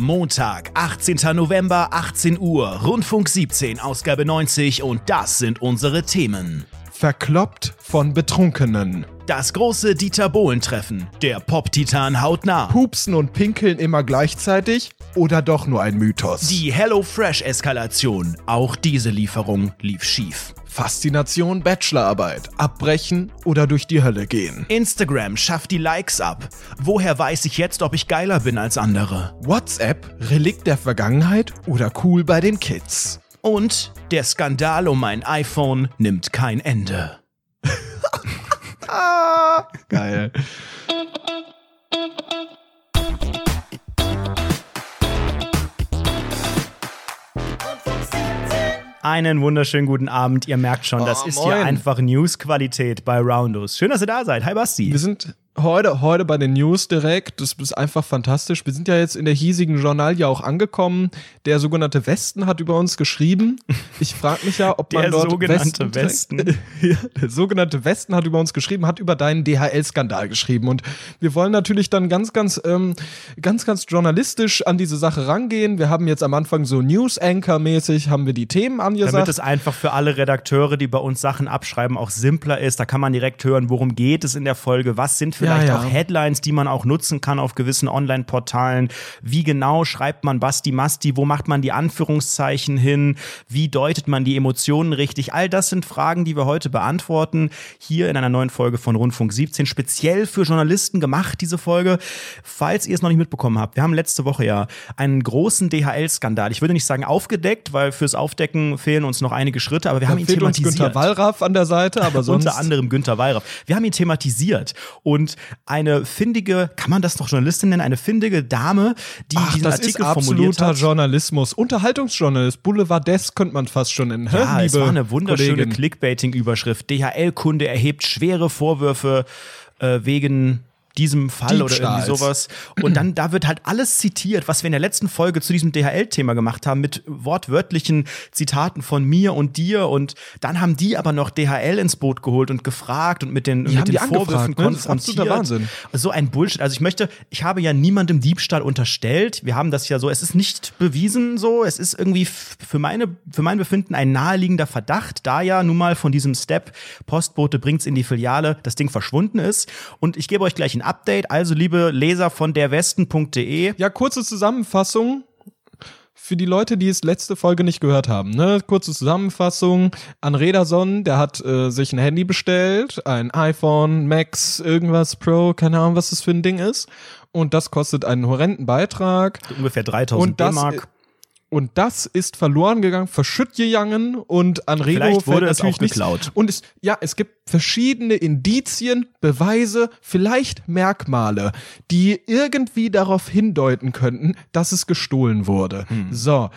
Montag, 18. November, 18 Uhr, Rundfunk 17, Ausgabe 90 und das sind unsere Themen. Verkloppt von Betrunkenen. Das große Dieter Bohlen-Treffen. Der Pop-Titan haut nah. Pupsen und Pinkeln immer gleichzeitig oder doch nur ein Mythos? Die HelloFresh-Eskalation. Auch diese Lieferung lief schief. Faszination Bachelorarbeit. Abbrechen oder durch die Hölle gehen. Instagram schafft die Likes ab. Woher weiß ich jetzt, ob ich geiler bin als andere? WhatsApp, Relikt der Vergangenheit oder cool bei den Kids? Und der Skandal um mein iPhone nimmt kein Ende. Geil. Einen wunderschönen guten Abend. Ihr merkt schon, das Oh, ist moin. hier einfach News-Qualität bei Roundos. Schön, dass ihr da seid. Hi Basti. Wir sind heute, heute bei den News direkt. Das ist einfach fantastisch. Wir sind ja jetzt in der hiesigen Journalie auch angekommen. Der sogenannte Westen hat über uns geschrieben. Ich frage mich ja, ob man Der dort sogenannte Westen, Westen. ja, der sogenannte Westen hat über uns geschrieben, hat über deinen DHL-Skandal geschrieben. Und wir wollen natürlich dann ganz, ganz, ähm, ganz, ganz journalistisch an diese Sache rangehen. Wir haben jetzt am Anfang so News-Anchor-mäßig haben wir die Themen angesagt. Damit es einfach für alle Redakteure, die bei uns Sachen abschreiben, auch simpler ist. Da kann man direkt hören, worum geht es in der Folge, was sind vielleicht Ja, ja. auch Headlines, die man auch nutzen kann auf gewissen Online-Portalen. Wie genau schreibt man Basti Masti, wo macht man die Anführungszeichen hin, wie deutet man die Emotionen richtig. All das sind Fragen, die wir heute beantworten, hier in einer neuen Folge von Rundfunk 17, speziell für Journalisten gemacht, diese Folge. Falls ihr es noch nicht mitbekommen habt, wir haben letzte Woche ja einen großen DHL-Skandal. Ich würde nicht sagen aufgedeckt, weil fürs Aufdecken fehlen uns noch einige Schritte, aber wir da haben ihn thematisiert. Günter Wallraff an der Seite, aber sonst. Unter anderem Günther Wallraff. Wir haben ihn thematisiert und eine findige, kann man das noch Journalistin nennen, eine findige Dame, die Ach, diesen das Artikel ist formuliert absoluter hat. Unterhaltungsjournalismus. Unterhaltungsjournalist, Boulevardesk könnte man fast schon nennen. Ja, es war eine wunderschöne? Clickbaiting-Überschrift. DHL-Kunde erhebt schwere Vorwürfe äh, wegen diesem Fall oder Diebstahls. irgendwie sowas. Und dann, da wird halt alles zitiert, was wir in der letzten Folge zu diesem DHL-Thema gemacht haben, mit wortwörtlichen Zitaten von mir und dir. Und dann haben die aber noch DHL ins Boot geholt und gefragt und mit den, Die mit den Vorwürfen angefragt, ne? Das ist konfrontiert. Wahnsinn. So ein Bullshit. Also ich möchte, ich habe ja niemandem Diebstahl unterstellt. Wir haben das ja so, es ist nicht bewiesen so. Es ist irgendwie für meine, für mein Befinden ein naheliegender Verdacht, da ja nun mal von diesem Step Postbote bringt's in die Filiale, das Ding verschwunden ist. Und ich gebe euch gleich ein Update. Also liebe Leser von derwesten.de, Ja, kurze Zusammenfassung. Für die Leute, die es letzte Folge nicht gehört haben, ne? Kurze Zusammenfassung. An Rederson, der hat äh, sich ein Handy bestellt, ein iPhone, Max, irgendwas Pro, keine Ahnung, was das für ein Ding ist. Und das kostet einen horrenden Beitrag. ungefähr 3000 Und das, D-Mark. Und das ist verloren gegangen, verschütt gegangen und an Rego Vielleicht wurde es auch nichts. geklaut. Und es, ja, es gibt verschiedene Indizien, Beweise, vielleicht Merkmale, die irgendwie darauf hindeuten könnten, dass es gestohlen wurde. Hm. So.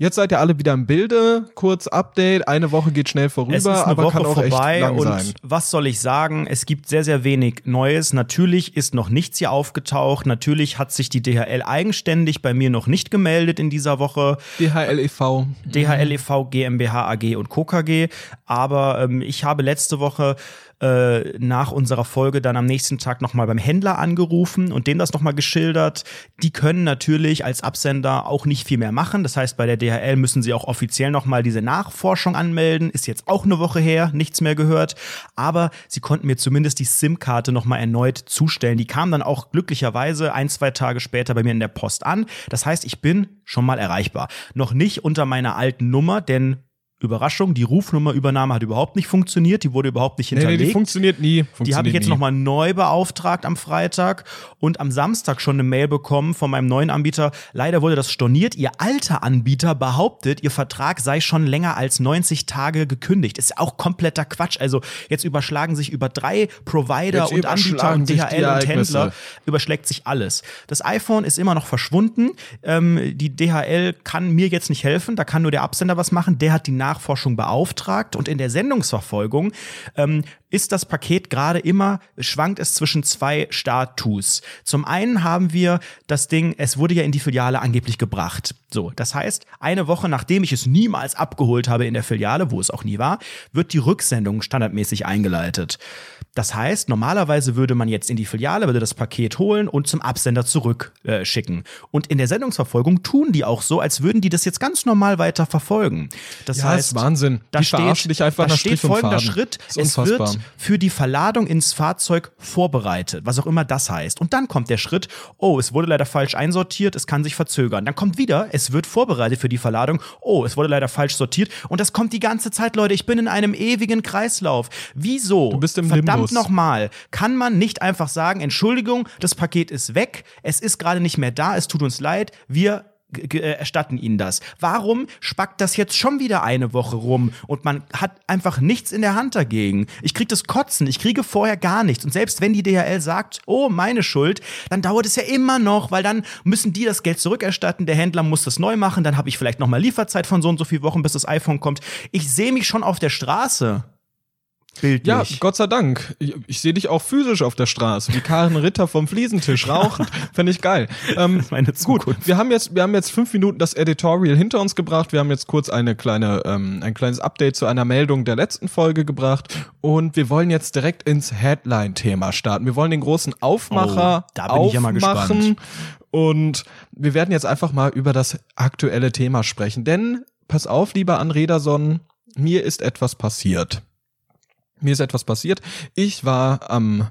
Jetzt seid ihr alle wieder im Bilde. Kurz Update. Eine Woche geht schnell vorüber, Es ist eine aber Woche kann auch vorbei echt lang und sein. was soll ich sagen? Es gibt sehr, sehr wenig Neues. Natürlich ist noch nichts hier aufgetaucht. Natürlich hat sich die DHL eigenständig bei mir noch nicht gemeldet in dieser Woche. DHL e.V. DHL e.V., GmbH AG und Co. KG. Aber ähm, ich habe letzte Woche äh, nach unserer Folge dann am nächsten Tag nochmal beim Händler angerufen und dem das nochmal geschildert. Die können natürlich als Absender auch nicht viel mehr machen. Das heißt, bei der DHL müssen sie auch offiziell nochmal diese Nachforschung anmelden. Ist jetzt auch eine Woche her, nichts mehr gehört. Aber sie konnten mir zumindest die SIM-Karte nochmal erneut zustellen. Die kam dann auch glücklicherweise ein, zwei Tage später bei mir in der Post an. Das heißt, ich bin schon mal erreichbar. Noch nicht unter meiner alten Nummer, denn Überraschung, die Rufnummerübernahme hat überhaupt nicht funktioniert, die wurde überhaupt nicht Nee, nee, hinterlegt. die funktioniert nie. Die Funktioniert habe ich jetzt nochmal neu beauftragt am Freitag und am Samstag schon eine Mail bekommen von meinem neuen Anbieter. Leider wurde das storniert. Ihr alter Anbieter behauptet, ihr Vertrag sei schon länger als 90 Tage gekündigt. Ist auch kompletter Quatsch. Also jetzt überschlagen sich über drei Provider Jetzt und Anbieter und die DHL und. Händler überschlägt sich alles. Das iPhone ist immer noch verschwunden. Ähm, die DHL kann mir jetzt nicht helfen. Da kann nur der Absender was machen. Der hat die Nachforschung beauftragt und in der Sendungsverfolgung ähm, ist das Paket gerade immer, schwankt es zwischen zwei Status. Zum einen haben wir das Ding, es wurde ja in die Filiale angeblich gebracht. So, das heißt, eine Woche nachdem ich es niemals abgeholt habe in der Filiale, wo es auch nie war, wird die Rücksendung standardmäßig eingeleitet. Das heißt, normalerweise würde man jetzt in die Filiale, würde das Paket holen und zum Absender zurückschicken. Äh, und in der Sendungsverfolgung tun die auch so, als würden die das jetzt ganz normal weiter verfolgen. Das Ja, heißt, ist Wahnsinn. da Die steht, verarschen dich einfach da nach steht folgender Faden. Schritt. Es wird für die Verladung ins Fahrzeug vorbereitet, was auch immer das heißt. Und dann kommt der Schritt, oh, es wurde leider falsch einsortiert, es kann sich verzögern. Dann kommt wieder, es wird vorbereitet für die Verladung, oh, es wurde leider falsch sortiert. Und das kommt die ganze Zeit, Leute. Ich bin in einem ewigen Kreislauf. Wieso? Du bist im Verdammt nochmal. Kann man nicht einfach sagen, Entschuldigung, das Paket ist weg, es ist gerade nicht mehr da, es tut uns leid, wir erstatten Ihnen das. Warum spackt das jetzt schon wieder eine Woche rum und man hat einfach nichts in der Hand dagegen? Ich krieg das Kotzen, ich kriege vorher gar nichts. Und selbst wenn die DHL sagt, oh, meine Schuld, dann dauert es ja immer noch, weil dann müssen die das Geld zurückerstatten, der Händler muss das neu machen, dann habe ich vielleicht noch mal Lieferzeit von so und so vielen Wochen, bis das iPhone kommt. Ich sehe mich schon auf der Straße. Bildlich. Ja, Gott sei Dank. Ich, ich sehe dich auch physisch auf der Straße, wie Karen Ritter vom Fliesentisch rauchend. Fände ich geil. Ähm, meine gut, Zukunft. wir haben jetzt, wir haben jetzt fünf Minuten das Editorial hinter uns gebracht. Wir haben jetzt kurz eine kleine, ähm, ein kleines Update zu einer Meldung der letzten Folge gebracht und wir wollen jetzt direkt ins Headline-Thema starten. Wir wollen den großen Aufmacher Oh, da bin ich ja mal aufmachen gespannt. und wir werden jetzt einfach mal über das aktuelle Thema sprechen. Denn pass auf, lieber Anrederson, mir ist etwas passiert. Mir ist etwas passiert. Ich war am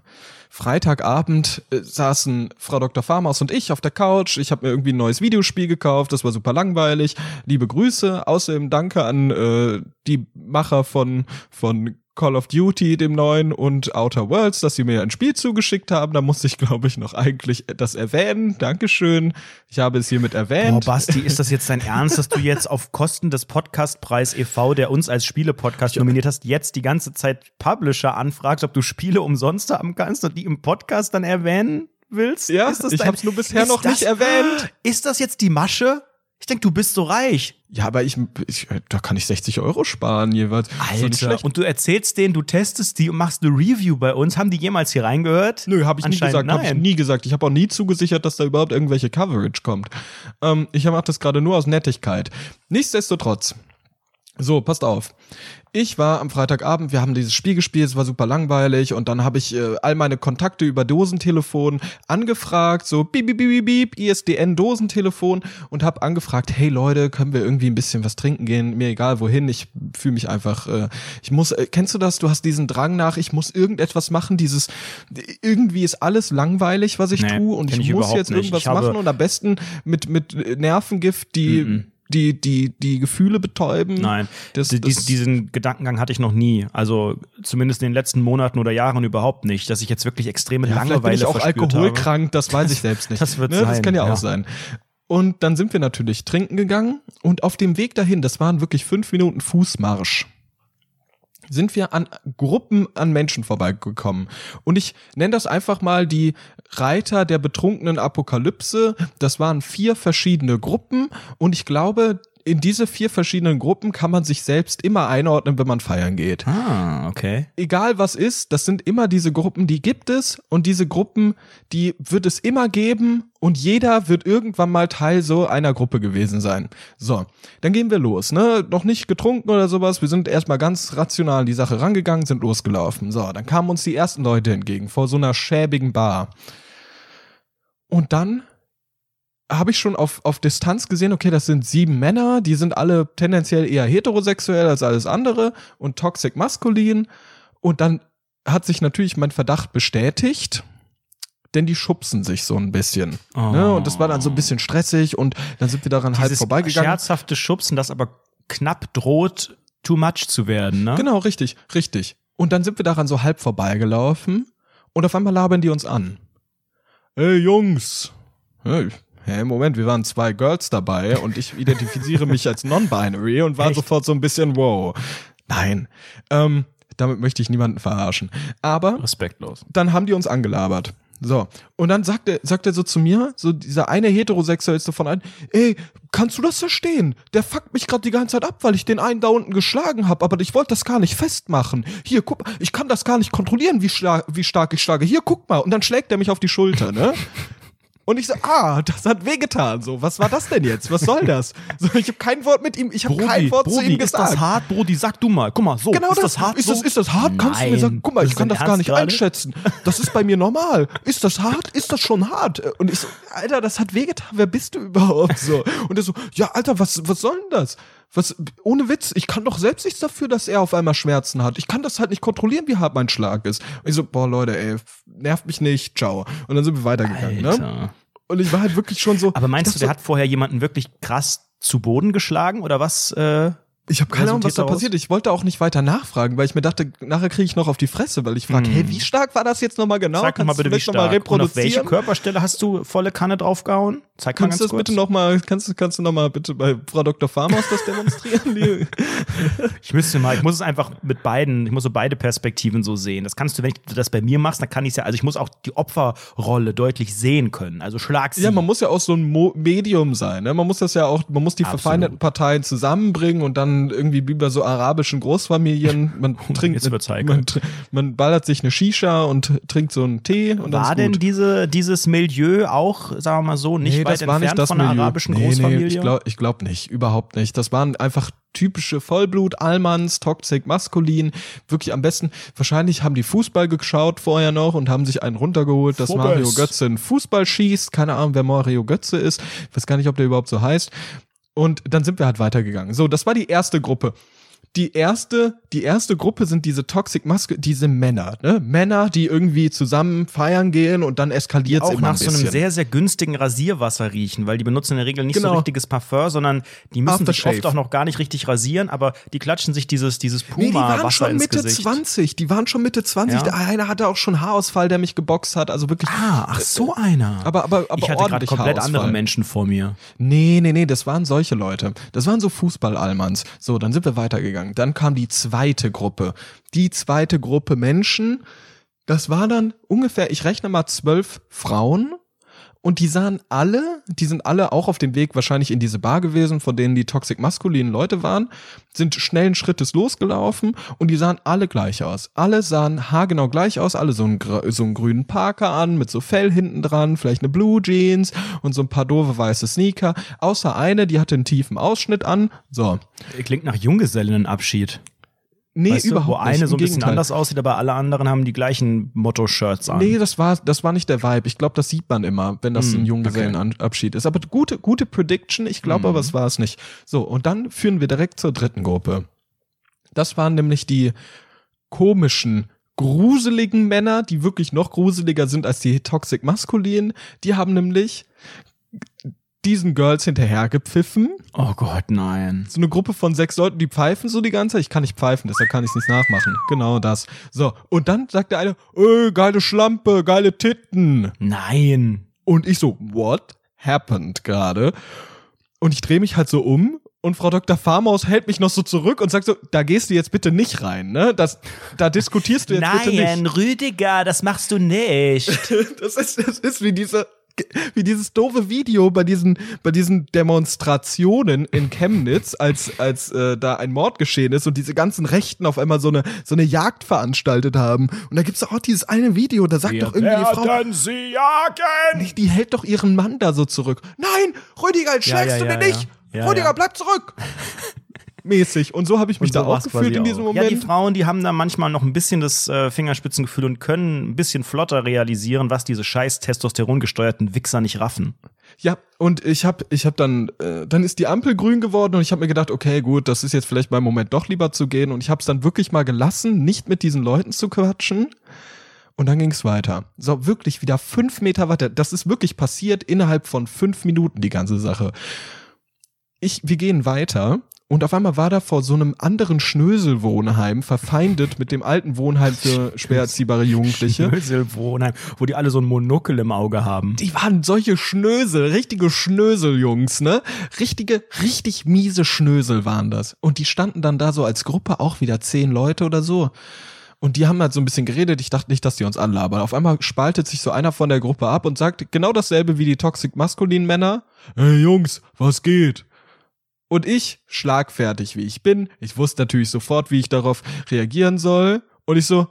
Freitagabend, äh, saßen Frau Dr. Farmaus und ich auf der Couch. Ich habe mir irgendwie ein neues Videospiel gekauft. Das war super langweilig. Liebe Grüße. Außerdem danke an äh, die Macher von, von Call of Duty, dem neuen, und Outer Worlds, dass sie mir ein Spiel zugeschickt haben. Da musste ich, glaube ich, noch eigentlich das erwähnen. Dankeschön. Ich habe es hiermit Boah, erwähnt. Basti, ist das jetzt dein Ernst, dass du jetzt auf Kosten des Podcastpreis e.V., der uns als Spiele-Podcast nominiert hast, jetzt die ganze Zeit Publisher anfragst, ob du Spiele umsonst haben kannst und die im Podcast dann erwähnen willst? Ja, Ist das ich dein- hab's nur bisher noch nicht das- erwähnt. Ist das jetzt die Masche? Ich denke, du bist so reich. ja, aber ich, ich, da kann ich 60 Euro sparen jeweils. Alter, und du erzählst denen, du testest die und machst eine Review bei uns. Haben die jemals hier reingehört? Nö, habe ich nie gesagt, habe ich nie gesagt. Ich habe auch nie zugesichert, dass da überhaupt irgendwelche Coverage kommt. Ähm, ich mache das gerade nur aus Nettigkeit. Nichtsdestotrotz. So, passt auf. Ich war am Freitagabend, wir haben dieses Spiel gespielt, es war super langweilig und dann habe ich äh, all meine Kontakte über Dosentelefon angefragt, so piep, piep, piep, piep, ISDN Dosentelefon und habe angefragt, hey Leute, können wir irgendwie ein bisschen was trinken gehen? Mir egal wohin, ich fühle mich einfach, äh, ich muss, äh, kennst du das? Du hast diesen Drang nach, ich muss irgendetwas machen, dieses, irgendwie ist alles langweilig, was ich Nee, tue und ich, ich muss jetzt nicht. irgendwas machen und am besten mit, mit Nervengift, die, die, die, die Gefühle betäuben. Nein, Das- D- dies- das- diesen Gedankengang hatte ich noch nie. Also zumindest in den letzten Monaten oder Jahren überhaupt nicht, dass ich jetzt wirklich extreme Ja, vielleicht bin Langeweile ich auch alkoholkrank, das weiß ich selbst nicht. das wird ne? Das sein, kann ja, ja. auch sein. Und dann sind wir natürlich trinken gegangen und auf dem Weg dahin, das waren wirklich fünf Minuten Fußmarsch, sind wir an Gruppen an Menschen vorbeigekommen. Und ich nenne das einfach mal die Reiter der betrunkenen Apokalypse. Das waren vier verschiedene Gruppen und ich glaube, in diese vier verschiedenen Gruppen kann man sich selbst immer einordnen, wenn man feiern geht. Ah, okay. egal was ist, das sind immer diese Gruppen, die gibt es und diese Gruppen, die wird es immer geben und jeder wird irgendwann mal Teil so einer Gruppe gewesen sein. So, dann gehen wir los, ne? Noch nicht getrunken oder sowas, wir sind erstmal ganz rational an die Sache rangegangen, sind losgelaufen. So, dann kamen uns die ersten Leute entgegen vor so einer schäbigen Bar. Und dann habe ich schon auf, auf Distanz gesehen, okay, das sind sieben Männer, die sind alle tendenziell eher heterosexuell als alles andere und toxic maskulin. Und dann hat sich natürlich mein Verdacht bestätigt, denn die schubsen sich so ein bisschen. Oh. Ne? Und das war dann so ein bisschen stressig und dann sind wir daran halb Dieses vorbeigegangen. scherzhafte Schubsen, das aber knapp droht, too much zu werden, ne? Genau, richtig, richtig. Und dann sind wir daran so halb vorbeigelaufen und auf einmal labern die uns an. Ey Jungs. Hey, hey, Moment, wir waren zwei Girls dabei und ich identifiziere mich als non-binary und war Echt? sofort so ein bisschen wow. Nein, ähm, damit möchte ich niemanden verarschen. Aber Respektlos. dann haben die uns angelabert. So. Und dann sagt er, sagt er so zu mir, so dieser eine Heterosexuellste von einem, ey, kannst du das verstehen? Der fuckt mich gerade die ganze Zeit ab, weil ich den einen da unten geschlagen habe, aber ich wollte das gar nicht festmachen. Hier, guck, ich kann das gar nicht kontrollieren, wie, schla wie stark ich schlage. Hier, guck mal. Und dann schlägt er mich auf die Schulter, ne? Und ich so, ah, das hat wehgetan. So, was war das denn jetzt? Was soll das? So, ich habe kein Wort mit ihm, ich habe kein Wort Brody, zu ihm ist gesagt. das hart, Brody? Sag du mal. Guck mal, so. Genau ist das, das hart ist, so? das, ist das hart? Kannst du mir Nein. sagen, guck mal, Ist ich kann das gar nicht gerade? einschätzen. Das ist bei mir normal. Ist das hart? Ist das schon hart? Und ich so, Alter, das hat wehgetan. Wer bist du überhaupt so? Und er so, ja, Alter, was, was soll denn das? Was, ohne Witz, ich kann doch selbst nichts dafür, dass er auf einmal Schmerzen hat. Ich kann das halt nicht kontrollieren, wie hart mein Schlag ist. Und ich so, boah, Leute, ey, nervt mich nicht, ciao. Und dann sind wir weitergegangen, ne? Alter. Und ich war halt wirklich schon so. Aber meinst du, der dachte hat vorher jemanden wirklich krass zu Boden geschlagen oder was? Äh, so, Ich habe keine Ahnung, was da daraus? passiert. Ich wollte auch nicht weiter nachfragen, weil ich mir dachte, nachher kriege ich noch auf die Fresse, weil ich frage, Hm. hey, wie stark war das jetzt nochmal genau? Mal Kannst du bitte, wie vielleicht noch mal stark. Und auf welche reproduzieren? Körperstelle hast du volle Kanne draufgehauen? Zeig mal Kannst du ganz das kurz. bitte nochmal, kannst, du- kannst du noch mal bitte bei Frau Dr. Farmhaus das demonstrieren? Ich müsste mal, ich muss es einfach mit beiden, ich muss so beide Perspektiven so sehen. Das kannst du, wenn du das bei mir machst, dann kann ich es ja, also ich muss auch die Opferrolle deutlich sehen können. Also schlag sie. ja, man muss ja auch so ein Medium sein, ne? Man muss das ja auch, man muss die Absolut. verfeindeten Parteien zusammenbringen und dann irgendwie wie bei so arabischen Großfamilien, man trinkt, Jetzt wird's heikel. man, man ballert sich eine Shisha und trinkt so einen Tee und dann War denn diese, dieses Milieu auch, sagen wir mal so, nicht Nee, weit entfernt nicht das von einer Milieu. arabischen nee, Großfamilie? Nee, ich glaube ich glaub nicht, überhaupt nicht. Das waren einfach typische Vollblut, Allmanns, Toxic, Maskulin. Wirklich am besten, wahrscheinlich haben die Fußball geschaut vorher noch und haben sich einen runtergeholt, dass. Mario Götze einen Fußball schießt. Keine Ahnung, wer Mario Götze ist. Ich weiß gar nicht, ob der überhaupt so heißt. Und dann sind wir halt weitergegangen. So, das war die erste Gruppe. Die erste, die erste Gruppe sind diese Toxic Maske, diese Männer, ne? Männer, die irgendwie zusammen feiern gehen und dann eskaliert auch immer nach ein so bisschen. einem sehr, sehr günstigen Rasierwasser riechen, weil die benutzen in der Regel nicht so Genau. richtiges Parfum, sondern die müssen sich Aftershave. oft auch noch gar nicht richtig rasieren, aber die klatschen sich dieses, dieses Nee, die waren Puma-Wasser schon ins Mitte Gesicht. 20. Die waren schon Mitte 20. Ja? Der eine hatte auch schon Haarausfall, der mich geboxt hat. Also wirklich. Ah, ach so einer. Aber, aber, aber ich hatte gerade komplett andere Menschen vor mir. Nee, nee, nee, das waren solche Leute. Das waren so Fußball-Almans. So, dann sind wir weitergegangen. Dann kam die zweite Gruppe. Die zweite Gruppe Menschen. Das war dann ungefähr, ich rechne mal zwölf Frauen. Und die sahen alle, die sind alle auch auf dem Weg wahrscheinlich in diese Bar gewesen, von denen die toxic maskulinen Leute waren, sind schnellen Schrittes losgelaufen und die sahen alle gleich aus. Alle sahen haargenau gleich aus, alle so einen, so einen grünen Parker an, mit so Fell hinten dran, vielleicht eine Blue Jeans und so ein paar doofe weiße Sneaker. Außer eine, die hatte einen tiefen Ausschnitt an. So. Klingt nach Junggesellinnenabschied. Nee, weißt du, überhaupt wo nicht. eine so ein bisschen Gegenteil. anders aussieht, aber alle anderen haben die gleichen Motto-Shirts an. Nee, das war, das war nicht der Vibe. Ich glaube, das sieht man immer, wenn das Hm, ein Junggesellenabschied ist. Aber gute, gute Prediction. Ich glaube Hm. aber, es war es nicht. So, und dann führen wir direkt zur dritten Gruppe. Das waren nämlich die komischen, gruseligen Männer, die wirklich noch gruseliger sind als die Toxic Maskulinen. Die haben nämlich diesen Girls hinterhergepfiffen. Oh Gott, nein. So eine Gruppe von sechs Leuten, die pfeifen so die ganze Zeit. Ich kann nicht pfeifen, deshalb kann ich es nicht nachmachen. Genau das. So, und dann sagt der eine, äh, geile Schlampe, geile Titten. Nein. Und ich so, what happened gerade? Und ich drehe mich halt so um und Frau Dr. Farmaus hält mich noch so zurück und sagt so, da gehst du jetzt bitte nicht rein, ne? Das, da diskutierst du jetzt bitte nicht. Nein, Rüdiger, das machst du nicht. Das ist, das ist wie diese, wie dieses doofe Video bei diesen, bei diesen Demonstrationen in Chemnitz, als, als äh, da ein Mord geschehen ist und diese ganzen Rechten auf einmal so eine, so eine Jagd veranstaltet haben. Und da gibt's doch auch dieses eine Video, da sagt doch irgendwie die Frau, sie jagen. die, die hält doch ihren Mann da so zurück. Nein, Rüdiger, jetzt Ja, schlägst ja, du ja, den nicht. Rüdiger, bleib zurück. Mäßig. Und so habe ich mich so da auch gefühlt in diesem auch. Moment. Ja, die Frauen, die haben da manchmal noch ein bisschen das äh, Fingerspitzengefühl und können ein bisschen flotter realisieren, was diese scheiß testosterongesteuerten Wichser nicht raffen. Ja, und ich habe ich hab dann, äh, dann ist die Ampel grün geworden und ich habe mir gedacht, okay, gut, das ist jetzt vielleicht mein Moment doch lieber zu gehen und ich habe es dann wirklich mal gelassen, nicht mit diesen Leuten zu quatschen. Und dann ging es weiter. So, wirklich wieder fünf Meter weiter. Das ist wirklich passiert innerhalb von fünf Minuten, die ganze Sache. Ich, wir gehen weiter und auf einmal war da vor so einem anderen Schnöselwohnheim verfeindet mit dem alten Wohnheim für schwer erziehbare Jugendliche. Schnöselwohnheim, wo die alle so ein Monokel im Auge haben. Die waren solche Schnösel, richtige Schnöseljungs, ne? Richtige, richtig miese Schnösel waren das. Und die standen dann da so als Gruppe, auch wieder zehn Leute oder so. Und die haben halt so ein bisschen geredet. Ich dachte nicht, dass die uns anlabern. Auf einmal spaltet sich so einer von der Gruppe ab und sagt genau dasselbe wie die toxic maskulinen Männer. Hey Jungs, was geht? Und ich, schlagfertig wie ich bin, ich wusste natürlich sofort, wie ich darauf reagieren soll. Und ich so,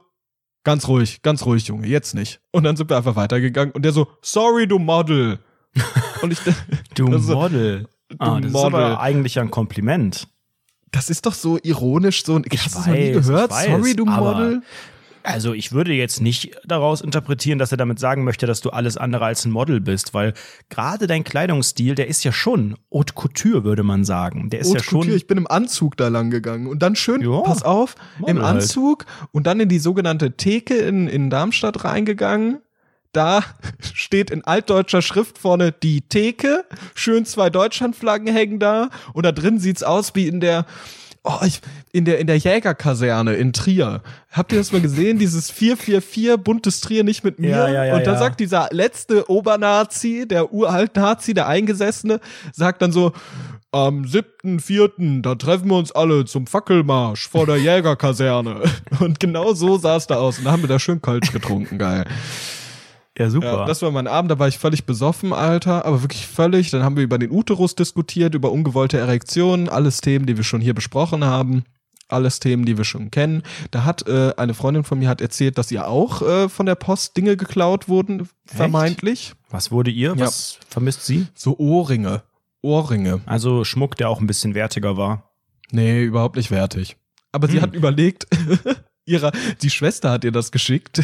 ganz ruhig, ganz ruhig, Junge, jetzt nicht. Und dann sind wir einfach weitergegangen. Und der so, sorry, du Model. Und ich, du also, Model. Ah, das Model. ist aber eigentlich ein Kompliment. Das ist doch so ironisch, so ich hast du noch nie gehört? Weiß, Sorry, du Model. Also ich würde jetzt nicht daraus interpretieren, dass er damit sagen möchte, dass du alles andere als ein Model bist, weil gerade dein Kleidungsstil, der ist ja schon Haute Couture, würde man sagen. Der ist Haute ja schon. Couture, ich bin im Anzug da lang gegangen und dann schön, jo, pass auf, Model im halt. Anzug halt. und dann in die sogenannte Theke in, in Darmstadt reingegangen da steht in altdeutscher Schrift vorne die Theke, schön zwei Deutschlandflaggen hängen da und da drin sieht's aus wie in der Oh, ich, in der, in der Jägerkaserne in Trier. Habt ihr das mal gesehen? Dieses 444 buntes Trier nicht mit mir? Ja, ja, ja, und da ja. sagt dieser letzte Obernazi, der uralt Nazi, der Eingesessene, sagt dann so, am 7.4., da treffen wir uns alle zum Fackelmarsch vor der Jägerkaserne. Und genau so sah es da aus. Und da haben wir da schön Kölsch getrunken, geil. Ja, super. Ja, das war mein Abend, da war ich völlig besoffen, Alter, aber wirklich völlig. Dann haben wir über den Uterus diskutiert, über ungewollte Erektionen, alles Themen, die wir schon hier besprochen haben. Alles Themen, die wir schon kennen. Da hat äh, eine Freundin von mir hat erzählt, dass ihr auch äh, von der Post Dinge geklaut wurden, vermeintlich. Was wurde ihr? Ja. Was vermisst sie? So Ohrringe. Ohrringe. Also Schmuck, der auch ein bisschen wertiger war. Nee, überhaupt nicht wertig. Aber hm. sie hat überlegt, ihrer, die Schwester hat ihr das geschickt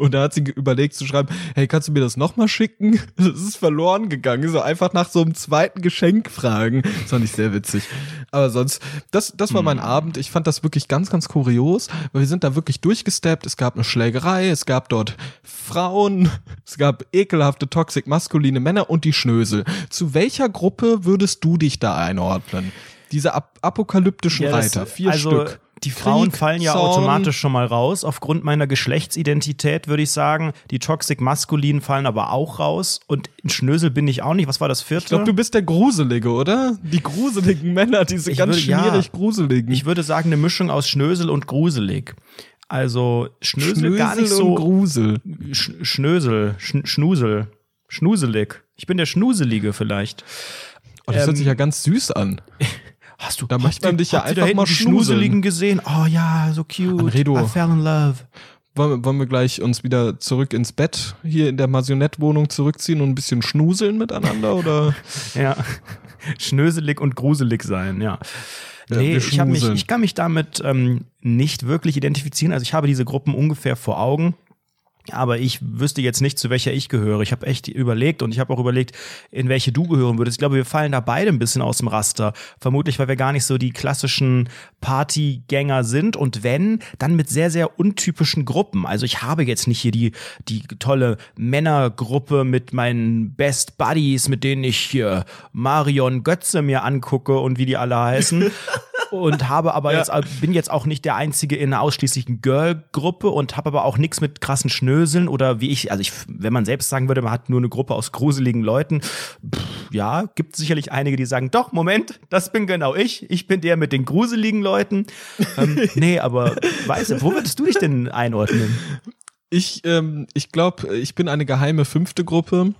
und da hat sie überlegt zu schreiben, hey, kannst du mir das nochmal schicken? Das ist verloren gegangen. So einfach nach so einem zweiten Geschenk fragen. Das fand ich sehr witzig. Aber sonst, das, das war mein hm. Abend. Ich fand das wirklich ganz, ganz kurios, weil wir sind da wirklich durchgesteppt. Es gab eine Schlägerei, es gab dort Frauen, es gab ekelhafte, toxic maskuline Männer und die Schnösel. Zu welcher Gruppe würdest du dich da einordnen? Diese ap apokalyptischen ja, Reiter, vier also, Stück die Frauen fallen ja automatisch schon mal raus. Aufgrund meiner Geschlechtsidentität würde ich sagen. Die Toxic Maskulinen fallen aber auch raus. Und ein Schnösel bin ich auch nicht. Was war das vierte? Ich glaube, du bist der Gruselige, oder? Die gruseligen Männer, diese ich ganz würde, schmierig ja, gruseligen. Ich würde sagen, eine Mischung aus Schnösel und gruselig. Also Schnösel, Schnösel gar nicht so. Und Grusel. Sch Schnösel, Sch Schnusel. Schnuselig. Ich bin der Schnuselige vielleicht. Oh, das ähm, hört sich ja ganz süß an. Hast du, da möchte man dich ja einfach mal Schnuseligen gesehen? Oh ja, so cute. Anredo. I fell in love. Wollen, wollen wir gleich uns wieder zurück ins Bett hier in der Masionette-Wohnung zurückziehen und ein bisschen schnuseln miteinander oder? ja. Schnöselig und gruselig sein, ja. Nee, ich, mich, ich kann mich damit ähm, nicht wirklich identifizieren. Also ich habe diese Gruppen ungefähr vor Augen. Aber ich wüsste jetzt nicht, zu welcher ich gehöre. Ich habe echt überlegt und ich habe auch überlegt, in welche du gehören würdest. Ich glaube, wir fallen da beide ein bisschen aus dem Raster. Vermutlich, weil wir gar nicht so die klassischen Partygänger sind. Und wenn, dann mit sehr, sehr untypischen Gruppen. Also ich habe jetzt nicht hier die, die tolle Männergruppe mit meinen Best Buddies, mit denen ich hier Marion Götze mir angucke und wie die alle heißen. und habe aber ja. jetzt bin jetzt auch nicht der einzige in einer ausschließlichen Girl-Gruppe und habe aber auch nichts mit krassen Schnöseln oder wie ich, also ich, wenn man selbst sagen würde, man hat nur eine Gruppe aus gruseligen Leuten, pff, ja, gibt sicherlich einige, die sagen, doch, Moment, das bin genau ich, ich bin der mit den gruseligen Leuten. ähm, nee, aber weißt du, wo würdest du dich denn einordnen? Ich, ähm, ich glaube, ich bin eine geheime fünfte Gruppe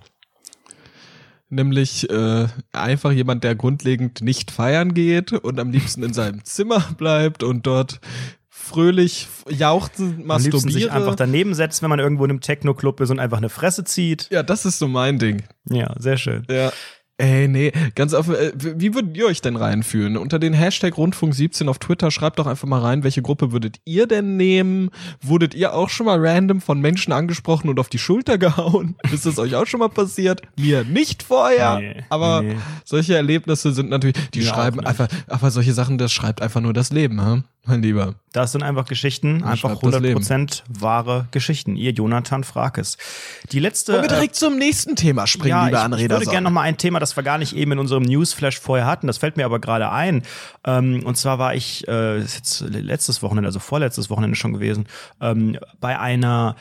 nämlich äh, einfach jemand, der grundlegend nicht feiern geht und am liebsten in seinem Zimmer bleibt und dort fröhlich jauchzend masturbiert. sich einfach daneben setzt, wenn man irgendwo in einem Techno-Club ist und einfach eine Fresse zieht. Ja, das ist so mein Ding. Ja, sehr schön. Ja. Ey, nee, ganz offen, äh, wie würdet ihr euch denn reinfühlen? Unter den Hashtag Rundfunk17 auf Twitter schreibt doch einfach mal rein, welche Gruppe würdet ihr denn nehmen? Wurdet ihr auch schon mal random von Menschen angesprochen und auf die Schulter gehauen? Ist das euch auch schon mal passiert? Mir nicht vorher, nee, aber nee. solche Erlebnisse sind natürlich, die Mir schreiben einfach, aber solche Sachen, das schreibt einfach nur das Leben, hm? mein Lieber. Das sind einfach Geschichten, einfach 100% wahre Geschichten. Ihr Jonathan Frakes. Die letzte. Wollen wir direkt äh, zum nächsten Thema springen, ja, lieber Anreder? Ich würde gerne noch mal ein Thema, das wir gar nicht eben in unserem Newsflash vorher hatten. Das fällt mir aber gerade ein. Ähm, und zwar war ich äh, letztes Wochenende, also vorletztes Wochenende schon gewesen, ähm, bei einer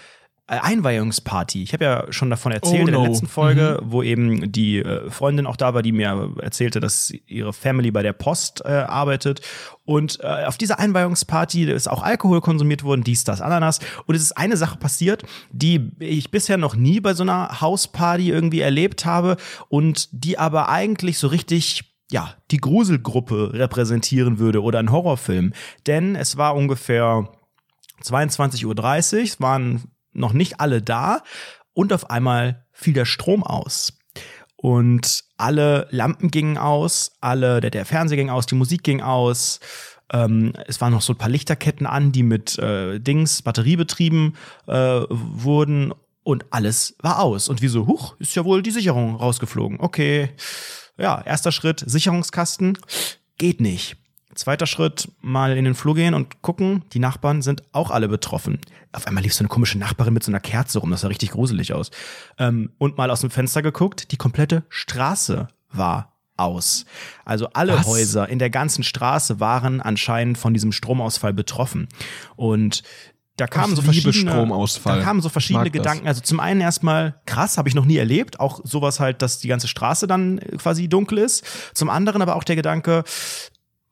Einweihungsparty. Ich habe ja schon davon erzählt Oh in der no. letzten Folge, wo eben die äh, Freundin auch da war, die mir erzählte, dass ihre Family bei der Post äh, arbeitet. Und äh, auf dieser Einweihungsparty ist auch Alkohol konsumiert worden, dies, das, Ananas. Und es ist eine Sache passiert, die ich bisher noch nie bei so einer Hausparty irgendwie erlebt habe und die aber eigentlich so richtig ja, die Gruselgruppe repräsentieren würde oder ein Horrorfilm. Denn es war ungefähr 22.30 Uhr, es waren noch nicht alle da und auf einmal fiel der Strom aus. Und alle Lampen gingen aus, alle, der, der Fernseher ging aus, die Musik ging aus. Ähm, es waren noch so ein paar Lichterketten an, die mit äh, Dings, batteriebetrieben äh, wurden und alles war aus. Und wie so, huch, ist ja wohl die Sicherung rausgeflogen. Okay, ja, erster Schritt, Sicherungskasten, geht nicht. Zweiter Schritt, mal in den Flur gehen und gucken, die Nachbarn sind auch alle betroffen. Auf einmal lief so eine komische Nachbarin mit so einer Kerze rum, das sah richtig gruselig aus. Ähm, und mal aus dem Fenster geguckt, die komplette Straße war aus. Also alle Was? Häuser in der ganzen Straße waren anscheinend von diesem Stromausfall betroffen. Und da kamen so da kamen so verschiedene. Gedanken. Also zum einen erstmal krass, habe ich noch nie erlebt. Auch sowas halt, dass die ganze Straße dann quasi dunkel ist. Zum anderen aber auch der Gedanke,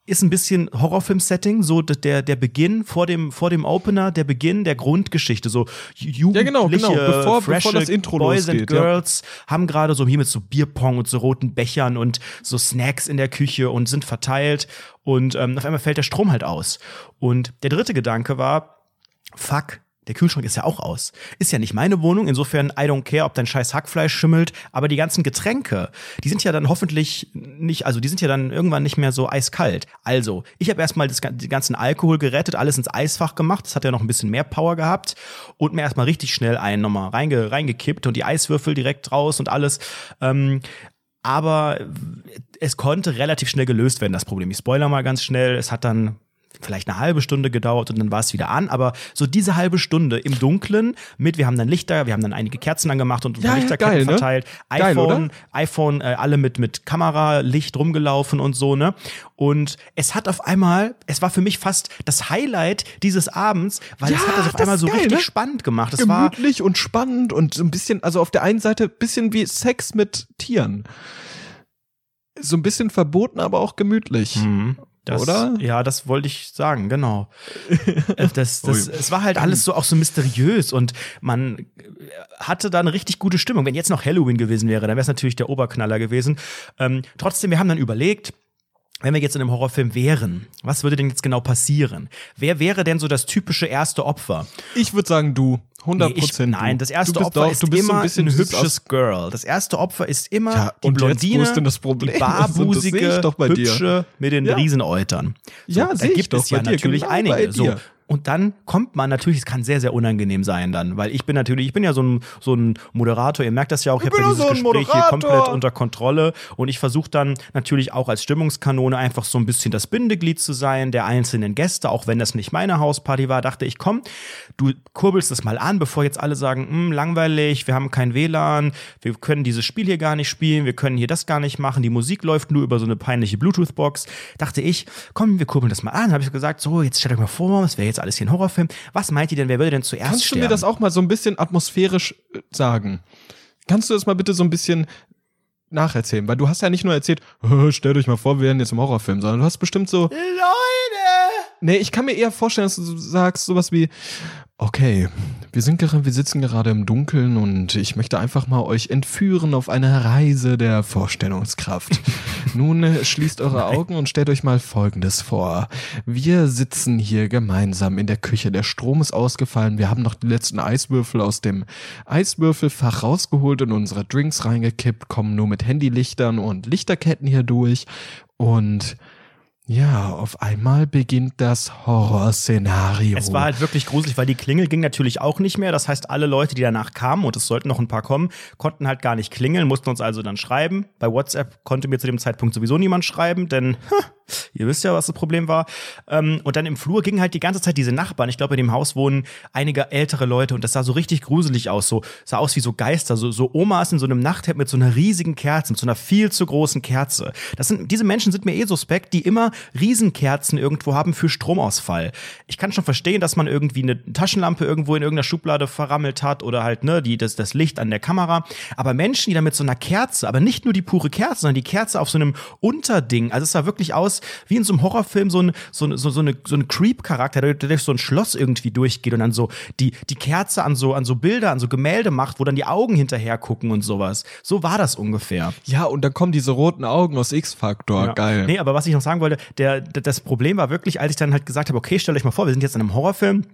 ist ein bisschen Horrorfilm-Setting, so der, der Beginn vor dem, vor dem Opener, der Beginn der Grundgeschichte, so jugendliche, genau, genau, bevor- bevor das Intro Boys and losgeht, ja. Girls haben gerade so hier mit so Bierpong und so roten Bechern und so Snacks in der Küche und sind verteilt und ähm, auf einmal fällt der Strom halt aus. Und der dritte Gedanke war, fuck, der Kühlschrank ist ja auch aus. Ist ja nicht meine Wohnung, insofern I don't care, ob dein scheiß Hackfleisch schimmelt, aber die ganzen Getränke, die sind ja dann hoffentlich nicht, also die sind ja dann irgendwann nicht mehr so eiskalt. Also, ich habe erstmal das, den ganzen Alkohol gerettet, alles ins Eisfach gemacht, das hat ja noch ein bisschen mehr Power gehabt und mir erstmal richtig schnell einen nochmal reinge, reingekippt und die Eiswürfel direkt raus und alles. Ähm, aber es konnte relativ schnell gelöst werden, das Problem. Ich spoiler mal ganz schnell. Es hat dann vielleicht eine halbe Stunde gedauert und dann war es wieder an. Aber so diese halbe Stunde im Dunkeln mit, wir haben dann Lichter, wir haben dann einige Kerzen angemacht und Ja, Lichterketten geil, ne? verteilt. Geil, iPhone, oder? iPhone, äh, alle mit, mit Kameralicht rumgelaufen und so, ne? Und es hat auf einmal, es war für mich fast das Highlight dieses Abends, weil es Ja, hat das auf das einmal so geil, richtig ne? spannend gemacht. War, Gemütlich und spannend und so ein bisschen, also auf der einen Seite ein bisschen wie Sex mit Tieren. So ein bisschen verboten, aber auch gemütlich. Mhm. Das, Oder? Ja, das wollte ich sagen, genau. Äh, das, das, es war halt alles so auch so mysteriös und man hatte da eine richtig gute Stimmung. Wenn jetzt noch Halloween gewesen wäre, dann wäre es natürlich der Oberknaller gewesen. Ähm, trotzdem, wir haben dann überlegt, wenn wir jetzt in einem Horrorfilm wären, was würde denn jetzt genau passieren? Wer wäre denn so das typische erste Opfer? Ich würde sagen, du. 100 Nee, ich, Prozent. nein, das erste du bist Opfer doch, ist du bist so immer ein, bisschen ein hübsches Girl. Das erste Opfer ist immer Ja, die jetzt, Blondine, ist denn das Problem? die barbusige, ich doch bei dir. hübsche mit den Ja. Riesenäutern. So, Ja, da sehe ich gibt doch es ja bei dir, natürlich genau einige. bei So. Und dann kommt man natürlich, es kann sehr, sehr unangenehm sein dann, weil ich bin natürlich, ich bin ja so ein, so ein Moderator, ihr merkt das ja auch, ich, Ich habe ja bin dieses so ein Gespräch hier Moderator. komplett unter Kontrolle und ich versuche dann natürlich auch als Stimmungskanone einfach so ein bisschen das Bindeglied zu sein der einzelnen Gäste, auch wenn das nicht meine Hausparty war, dachte ich, komm, du kurbelst das mal an, bevor jetzt alle sagen, "Hm, langweilig, wir haben kein WLAN, wir können dieses Spiel hier gar nicht spielen, wir können hier das gar nicht machen, die Musik läuft nur über so eine peinliche Bluetooth-Box. Dachte ich, komm, wir kurbeln das mal an. Habe ich gesagt, so, jetzt stellt euch mal vor, es wäre jetzt alles hier ein Horrorfilm. Was meint ihr denn, wer würde denn zuerst Kannst du sterben? mir das auch mal so ein bisschen atmosphärisch äh, sagen? Kannst du das mal bitte so ein bisschen nacherzählen? Weil du hast ja nicht nur erzählt, "Äh, stellt euch mal vor, wir wären jetzt im Horrorfilm, sondern du hast bestimmt so, Leute! Nee, ich kann mir eher vorstellen, dass du so sagst sowas wie, okay, wir sind gerade, wir sitzen gerade im Dunkeln und ich möchte einfach mal euch entführen auf eine Reise der Vorstellungskraft. Nun äh, schließt eure Augen und stellt euch mal Folgendes vor. Wir sitzen hier gemeinsam in der Küche. Der Strom ist ausgefallen. Wir haben noch die letzten Eiswürfel aus dem Eiswürfelfach rausgeholt und unsere Drinks reingekippt, kommen nur mit Handylichtern und Lichterketten hier durch und ja, auf einmal beginnt das Horrorszenario. Es war halt wirklich gruselig, weil die Klingel ging natürlich auch nicht mehr. Das heißt, alle Leute, die danach kamen, und es sollten noch ein paar kommen, konnten halt gar nicht klingeln, mussten uns also dann schreiben. Bei WhatsApp konnte mir zu dem Zeitpunkt sowieso niemand schreiben, denn ha, Ihr wisst ja, was das Problem war. Ähm, und dann im Flur gingen halt die ganze Zeit diese Nachbarn. Ich glaube, in dem Haus wohnen einige ältere Leute und das sah so richtig gruselig aus. So sah aus wie so Geister, so, so Omas in so einem Nachthemd mit so einer riesigen Kerze, mit so einer viel zu großen Kerze. Das sind, diese Menschen sind mir eh suspekt, die immer Riesenkerzen irgendwo haben für Stromausfall. Ich kann schon verstehen, dass man irgendwie eine Taschenlampe irgendwo in irgendeiner Schublade verrammelt hat oder halt, ne, die, das, das Licht an der Kamera. Aber Menschen, die da mit so einer Kerze, aber nicht nur die pure Kerze, sondern die Kerze auf so einem Unterding, also es sah wirklich aus wie in so einem Horrorfilm, so ein, so, so, so, eine, so ein Creep-Charakter, der durch so ein Schloss irgendwie durchgeht und dann so die, die Kerze an so, an so Bilder, an so Gemälde macht, wo dann die Augen hinterher gucken und sowas. So war das ungefähr. Ja, und dann kommen diese roten Augen aus X-Factor. Ja. Geil. Nee, aber was ich noch sagen wollte, der, das Problem war wirklich, als ich dann halt gesagt habe, okay, stellt euch mal vor, wir sind jetzt in einem Horrorfilm,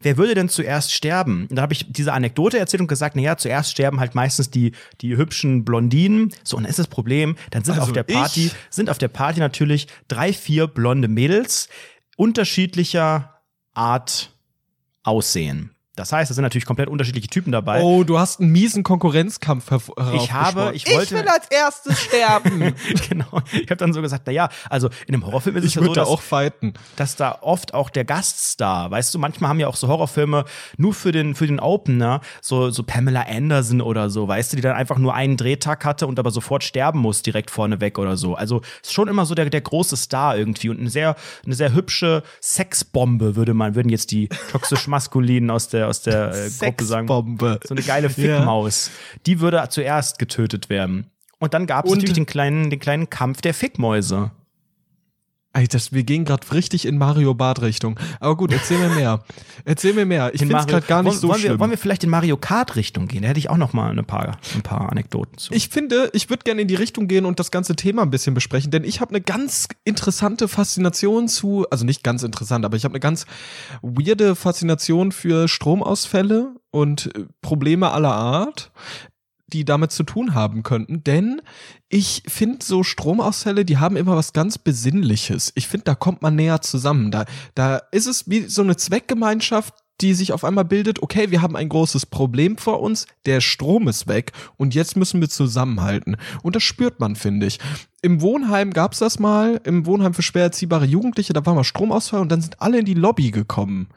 wer würde denn zuerst sterben? Und da habe ich diese Anekdote erzählt und gesagt, naja, zuerst sterben halt meistens die, die hübschen Blondinen. So, und dann ist das Problem, dann sind Also auf der Party, ich? sind auf der Party natürlich drei, vier blonde Mädels unterschiedlicher Art aussehen. Das heißt, es sind natürlich komplett unterschiedliche Typen dabei. Oh, du hast einen miesen Konkurrenzkampf herv- Ich habe- ich wollte- will als erstes sterben. genau. Ich habe dann so gesagt, naja, also in einem Horrorfilm ist es ich ja so, dass, auch fighten. dass da oft auch der Gaststar, weißt du, manchmal haben ja auch so Horrorfilme nur für den, für den Opener, so, so Pamela Anderson oder so, weißt du, die dann einfach nur einen Drehtag hatte und aber sofort sterben muss direkt vorneweg oder so. Also ist schon immer so der, der große Star irgendwie und eine sehr, eine sehr hübsche Sexbombe, würde man, würden jetzt die toxisch maskulinen aus der, aus der äh, Gruppe sagen. So eine geile Fickmaus. Die würde zuerst getötet werden. Und dann gab es natürlich den kleinen, den kleinen Kampf der Fickmäuse. Ey, das, wir gehen gerade richtig in Mario Bart Richtung. Aber gut, erzähl mir mehr. Erzähl mir mehr. Ich In finde es gerade gar nicht wollen, so wollen schlimm. Wir, wollen wir vielleicht in Mario Kart Richtung gehen? Da hätte ich auch noch mal ein paar, ein paar Anekdoten zu. Ich finde, ich würde gerne in die Richtung gehen und das ganze Thema ein bisschen besprechen, denn ich habe eine ganz interessante Faszination zu, also nicht ganz interessant, aber ich habe eine ganz weirde Faszination für Stromausfälle und äh, Probleme aller Art, die damit zu tun haben könnten, denn ich finde so Stromausfälle, die haben immer was ganz Besinnliches. Ich finde, da kommt man näher zusammen. Da, da ist es wie so eine Zweckgemeinschaft, die sich auf einmal bildet, okay, wir haben ein großes Problem vor uns, der Strom ist weg und jetzt müssen wir zusammenhalten. Und das spürt man, finde ich. Im Wohnheim gab's das mal, im Wohnheim für schwer erziehbare Jugendliche, da war mal Stromausfall und dann sind alle in die Lobby gekommen.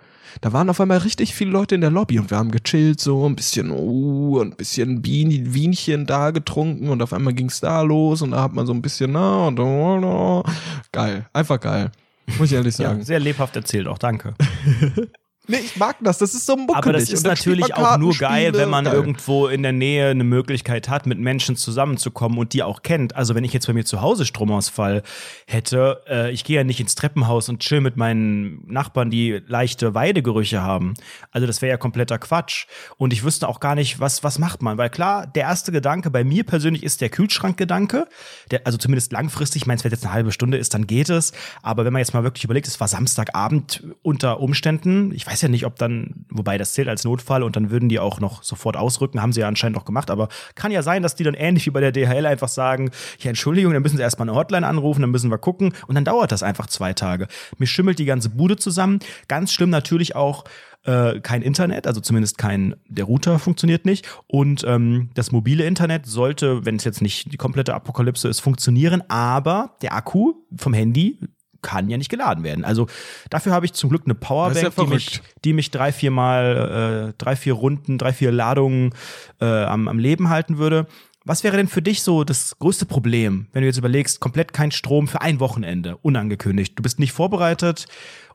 Da waren auf einmal richtig viele Leute in der Lobby und wir haben gechillt, so ein bisschen, uh, ein bisschen Bien Wienchen da getrunken und auf einmal ging's da los und da hat man so ein bisschen, na, und, uh, geil, einfach geil. Muss ich ehrlich ja, sagen. sehr lebhaft erzählt auch, danke. Nee, ich mag das, das ist so muckelig. Aber das ist natürlich auch nur geil, wenn man Geil. irgendwo in der Nähe eine Möglichkeit hat, mit Menschen zusammenzukommen und die auch kennt. Also wenn ich jetzt bei mir zu Hause Stromausfall hätte, äh, ich gehe ja nicht ins Treppenhaus und chill mit meinen Nachbarn, die leichte Weidegerüche haben. Also das wäre ja kompletter Quatsch. Und ich wüsste auch gar nicht, was, was macht man. Weil klar, der erste Gedanke bei mir persönlich ist der Kühlschrankgedanke. Der, also zumindest langfristig, ich meine, wenn es jetzt eine halbe Stunde ist, dann geht es. Aber wenn man jetzt mal wirklich überlegt, es war Samstagabend unter Umständen, ich weiß ja nicht, ob dann, wobei das zählt als Notfall und dann würden die auch noch sofort ausrücken, haben sie ja anscheinend auch gemacht, aber kann ja sein, dass die dann ähnlich wie bei der DHL einfach sagen, ja, Entschuldigung, dann müssen sie erstmal eine Hotline anrufen, dann müssen wir gucken und dann dauert das einfach zwei Tage. Mir schimmelt die ganze Bude zusammen. Ganz schlimm natürlich auch äh, kein Internet, also zumindest kein, der Router funktioniert nicht. Und ähm, das mobile Internet sollte, wenn es jetzt nicht die komplette Apokalypse ist, funktionieren, aber der Akku vom Handy kann ja nicht geladen werden. Also dafür habe ich zum Glück eine Powerbank, ja die, mich, die mich drei, vier Mal, äh, drei, vier Runden, drei, vier Ladungen äh, am, am Leben halten würde. Was wäre denn für dich so das größte Problem, wenn du jetzt überlegst, komplett kein Strom für ein Wochenende, unangekündigt? Du bist nicht vorbereitet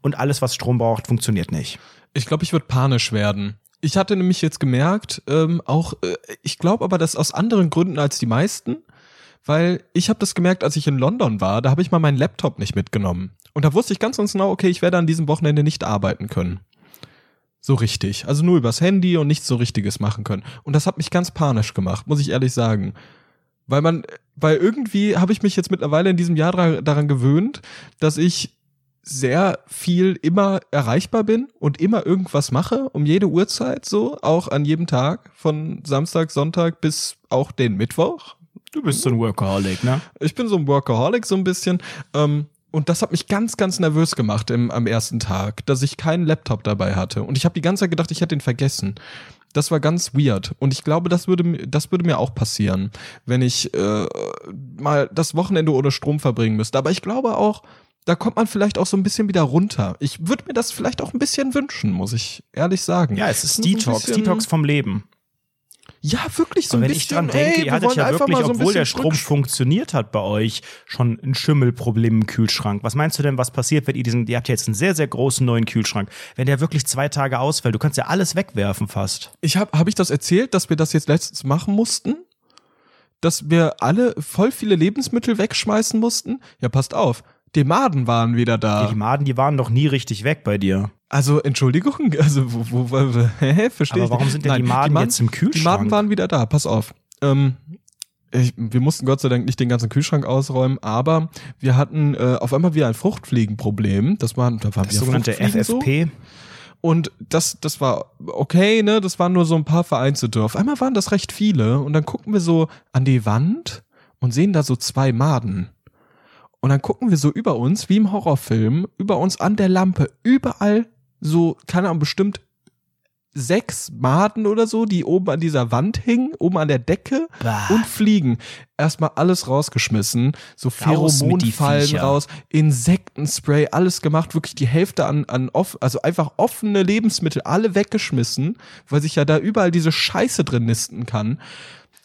und alles, was Strom braucht, funktioniert nicht. Ich glaube, ich würde panisch werden. Ich hatte nämlich jetzt gemerkt, ähm, auch, äh, ich glaube aber, das aus anderen Gründen als die meisten, weil ich habe das gemerkt, als ich in London war, da habe ich mal meinen Laptop nicht mitgenommen. Und da wusste ich ganz, ganz genau, okay, ich werde an diesem Wochenende nicht arbeiten können. So richtig. Also nur übers Handy und nichts so Richtiges machen können. Und das hat mich ganz panisch gemacht, muss ich ehrlich sagen. Weil man, weil irgendwie habe ich mich jetzt mittlerweile in diesem Jahr daran gewöhnt, dass ich sehr viel immer erreichbar bin und immer irgendwas mache, um jede Uhrzeit so, auch an jedem Tag, von Samstag, Sonntag bis auch den Mittwoch. Du bist so ein Workaholic, ne? Ich bin so ein Workaholic so ein bisschen. Ähm, und das hat mich ganz, ganz nervös gemacht im, am ersten Tag, dass ich keinen Laptop dabei hatte. Und ich habe die ganze Zeit gedacht, ich hätte ihn vergessen. Das war ganz weird. Und ich glaube, das würde, mir- das würde mir auch passieren, wenn ich äh, mal das Wochenende ohne Strom verbringen müsste. Aber ich glaube auch, da kommt man vielleicht auch so ein bisschen wieder runter. Ich würde mir das vielleicht auch ein bisschen wünschen, muss ich ehrlich sagen. Ja, es ist Detox, Detox vom Leben. Ja, wirklich so ein wenn bisschen. ich dran denke, ey, ihr hattet ja wirklich, so obwohl der Strom funktioniert hat bei euch, schon ein Schimmelproblem im Kühlschrank. Was meinst du denn, was passiert, wenn ihr diesen, ihr habt ja jetzt einen sehr, sehr großen neuen Kühlschrank, wenn der wirklich zwei Tage ausfällt, du kannst ja alles wegwerfen fast. Ich habe hab ich das erzählt, dass wir das jetzt letztens machen mussten? Dass wir alle voll viele Lebensmittel wegschmeißen mussten? Ja, passt auf. Die Maden waren wieder da. Die Maden, die waren doch nie richtig weg bei dir. Also, Entschuldigung, also, wo, wo, wo hä, verstehe Aber warum sind denn die Maden jetzt im Kühlschrank? Die Maden waren wieder da, pass auf. Ähm, ich, wir mussten Gott sei Dank nicht den ganzen Kühlschrank ausräumen, aber wir hatten äh, auf einmal wieder ein Fruchtfliegenproblem. Das waren, da waren Das sogenannte so. FFP. Und das, das war okay, ne? Das waren nur so ein paar vereinzelte. Auf einmal waren das recht viele. Und dann gucken wir so an die Wand und sehen da so zwei Maden. Und dann gucken wir so über uns, wie im Horrorfilm, über uns an der Lampe, überall so, keine Ahnung, bestimmt sechs Maden oder so, die oben an dieser Wand hingen, oben an der Decke Bah. und fliegen. Erstmal alles rausgeschmissen, so Pheromonfallen raus, Insektenspray, alles gemacht, wirklich die Hälfte an, an off, also einfach offene Lebensmittel, alle weggeschmissen, weil sich ja da überall diese Scheiße drin nisten kann.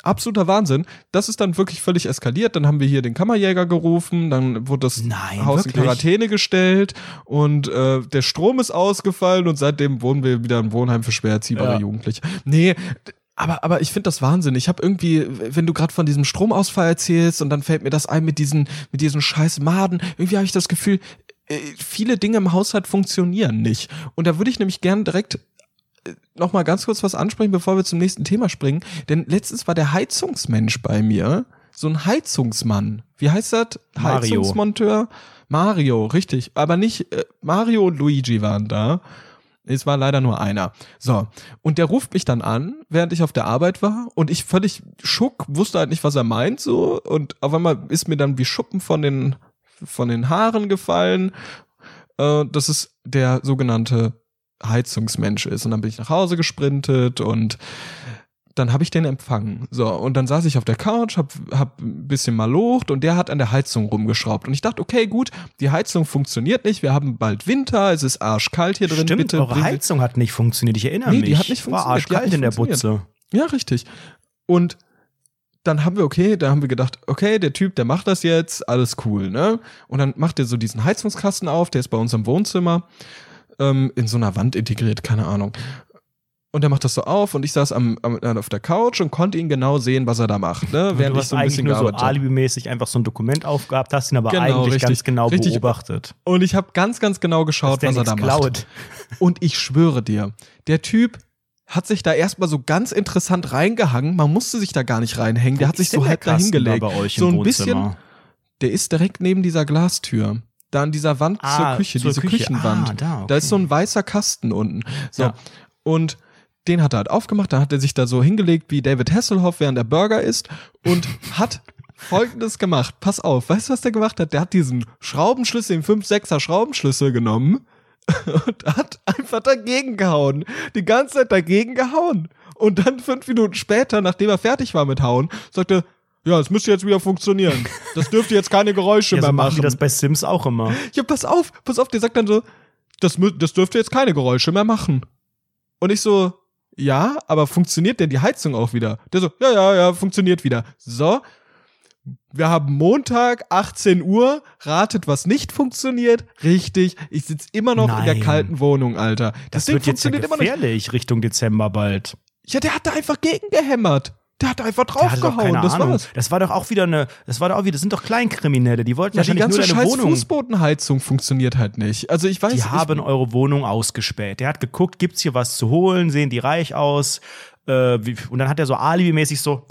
Absoluter Wahnsinn. Das ist dann wirklich völlig eskaliert. Dann haben wir hier den Kammerjäger gerufen, dann wurde das Nein, Haus wirklich? in Quarantäne gestellt und äh, der Strom ist ausgefallen und seitdem wohnen wir wieder im Wohnheim für schwer erziehbare Ja. Jugendliche. Nee, aber, aber ich finde das Wahnsinn. Ich habe irgendwie, wenn du gerade von diesem Stromausfall erzählst und dann fällt mir das ein mit diesen, mit diesen scheiß Maden, irgendwie habe ich das Gefühl, äh, viele Dinge im Haushalt funktionieren nicht. Und da würde ich nämlich gern direkt noch mal ganz kurz was ansprechen, bevor wir zum nächsten Thema springen. Denn letztens war der Heizungsmensch bei mir, so ein Heizungsmann. Wie heißt das? Mario. Heizungsmonteur? Mario, richtig. Aber nicht äh, Mario und Luigi waren da. Es war leider nur einer. So. Und der ruft mich dann an, während ich auf der Arbeit war. Und ich völlig schock, wusste halt nicht, was er meint, so. Und auf einmal ist mir dann wie Schuppen von den, von den Haaren gefallen, äh, dass es der sogenannte Heizungsmensch ist. Und dann bin ich nach Hause gesprintet und dann habe ich den empfangen. So, und dann saß ich auf der Couch, hab, hab ein bisschen mal locht und der hat an der Heizung rumgeschraubt. Und ich dachte, okay, gut, die Heizung funktioniert nicht, wir haben bald Winter, es ist arschkalt hier drin, Stimmt, bitte. eure Heizung hat nicht funktioniert. Ich erinnere Nee, mich. die hat nicht War funktioniert. Hat arschkalt in der. Butze. Ja, richtig. Und dann haben wir, okay, da haben wir gedacht, okay, der Typ, der macht das jetzt, alles cool, ne? Und dann macht er so diesen Heizungskasten auf, der ist bei uns im Wohnzimmer, ähm, in so einer Wand integriert, keine Ahnung. Und er macht das so auf und ich saß am, am, auf der Couch und konnte ihn genau sehen, was er da macht, ne? du Während ich hast so ein bisschen nur so gearbeitet habe. alibimäßig einfach so ein Dokument aufgehabt, hast ihn aber Genau, eigentlich richtig. ganz genau Richtig. beobachtet. Und ich habe ganz, ganz genau geschaut, was er da nichts macht. klaut. Und ich schwöre dir, der Typ hat sich da erstmal so ganz interessant reingehangen. Man musste sich da gar nicht reinhängen. Der hat sich so halb da Kasten hingelegt. da bei euch so ein bisschen. Wohnzimmer? Der ist direkt neben dieser Glastür. Da an dieser Wand Ah, zur Küche, zur diese Küche. Küchenwand. Ah, da, okay. Da ist so ein weißer Kasten unten. So. Ja. Und den hat er halt aufgemacht, da hat er sich da so hingelegt wie David Hasselhoff, während er Burger isst und hat folgendes gemacht. Pass auf, weißt du, was der gemacht hat? Der hat diesen Schraubenschlüssel, den 5-6er Schraubenschlüssel genommen und hat einfach dagegen gehauen. Die ganze Zeit dagegen gehauen. Und dann fünf Minuten später, nachdem er fertig war mit Hauen, sagte, ja, es müsste jetzt wieder funktionieren. Das dürfte jetzt keine Geräusche Ja, mehr so machen machen. die das bei Sims auch immer. Ja, pass auf, pass auf, der sagt dann so, das, das dürfte jetzt keine Geräusche mehr machen. Und ich so, ja, aber funktioniert denn die Heizung auch wieder? Der so, ja, ja, ja, funktioniert wieder. So, wir haben Montag, 18 Uhr, ratet, was nicht funktioniert. Richtig, ich sitz immer noch in der Nein. kalten Wohnung, Alter. Das, Das Ding wird jetzt ja funktioniert immer noch nicht. gefährlich Richtung Dezember bald. Ja, der hat da einfach gegengehämmert. Der hat einfach draufgehauen, das Ahnung. war's. Das war doch auch wieder eine, das war doch auch wieder, das sind doch Kleinkriminelle, die wollten Ja, die wahrscheinlich ganze nur deine scheiß Wohnung. Fußbodenheizung funktioniert halt nicht. Also ich weiß, Die ich, haben eure Wohnung ausgespäht. Der hat geguckt, gibt's hier was zu holen, sehen die reich aus. Äh, wie, und dann hat er so alibimäßig so,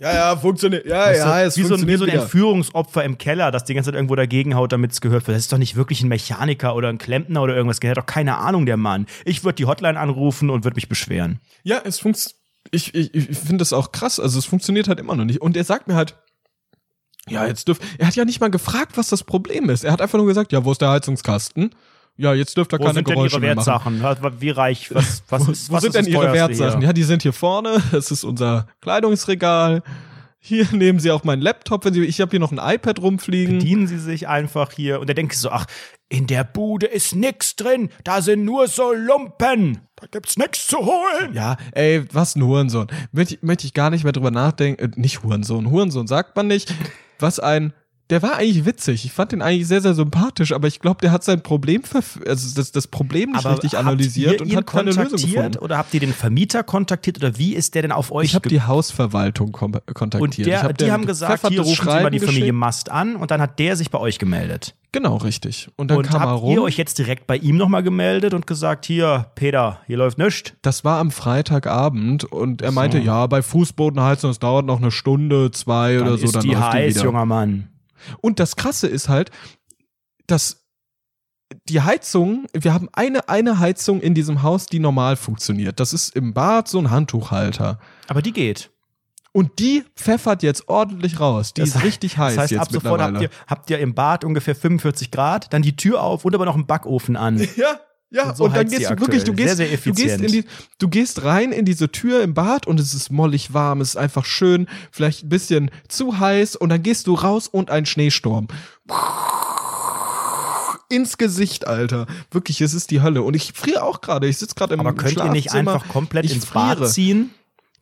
Ja, ja, funktioniert. Ja, weißt ja, es wie, so ein, wie funktioniert so ein. Entführungsopfer im Keller, das die ganze Zeit irgendwo dagegen haut, damit es gehört wird. Das ist doch nicht wirklich ein Mechaniker oder ein Klempner oder irgendwas. Der hat doch keine Ahnung, der Mann. Ich würde die Hotline anrufen und würde mich beschweren. Ja, es funktioniert. Ich, ich, ich finde das auch krass. Also es funktioniert halt immer noch nicht. Und er sagt mir halt, ja, jetzt dürf. Er hat ja nicht mal gefragt, was das Problem ist. Er hat einfach nur gesagt, ja, wo ist der Heizungskasten? ja, jetzt dürft ihr Wo keine sind denn Geräusche Ihre mehr machen. Wertsachen? Wie reich? Was, was ist, Wo was sind ist denn Ihre Wertsachen? Hier? Ja, die sind hier vorne. Das ist unser Kleidungsregal. Hier nehmen Sie auch meinen Laptop, wenn Sie. Ich habe hier noch ein iPad rumfliegen. Bedienen Sie sich einfach hier und er denkt so, ach, in der Bude ist nix drin, da sind nur so Lumpen, da gibt's nix zu holen. Ja, ey, was ein Hurensohn. Möchte, ich- möchte ich gar nicht mehr drüber nachdenken. Äh, nicht Hurensohn. Hurensohn sagt man nicht. Was ein. Der war eigentlich witzig. Ich fand den eigentlich sehr, sehr sympathisch, aber ich glaube, der hat sein Problem, also das, das Problem nicht richtig habt analysiert und hat keine Lösung kontaktiert gefunden. oder habt ihr den Vermieter kontaktiert oder wie ist der denn auf euch Ich habe die Hausverwaltung kontaktiert. und der, hab die haben gesagt, hier rufen Sie mal die Schreiben Familie geschickt. Mast an und dann hat der sich bei euch gemeldet. Genau, richtig. Und dann und kam er habt rum. ihr euch jetzt direkt bei ihm nochmal gemeldet und gesagt, hier, Peter, hier läuft nichts. Das war am Freitagabend und er meinte, ja, bei Fußbodenheizung, es dauert noch eine Stunde, zwei oder Dann so, ist dann die heiß, junger Mann. Und das Krasse ist halt, dass die Heizung, wir haben eine, eine Heizung in diesem Haus, die normal funktioniert. Das ist im Bad so ein Handtuchhalter. Aber die geht. Und die pfeffert jetzt ordentlich raus. Die Das ist richtig heiß Das heißt, jetzt ab sofort habt ihr, habt ihr im Bad ungefähr 45 Grad, dann die Tür auf und aber noch einen Backofen an. Ja, ja, Und so und dann gehst du wirklich, du gehst, Sehr, sehr du gehst in die, du gehst rein in diese Tür im Bad und es ist mollig warm, es ist einfach schön, vielleicht ein bisschen zu heiß und dann gehst du raus und ein Schneesturm. Ins Gesicht, Alter. Wirklich, es ist die Hölle. Und ich friere auch gerade. Ich sitze gerade im Aber könnt ihr nicht einfach komplett Ich ins Bad friere. ziehen?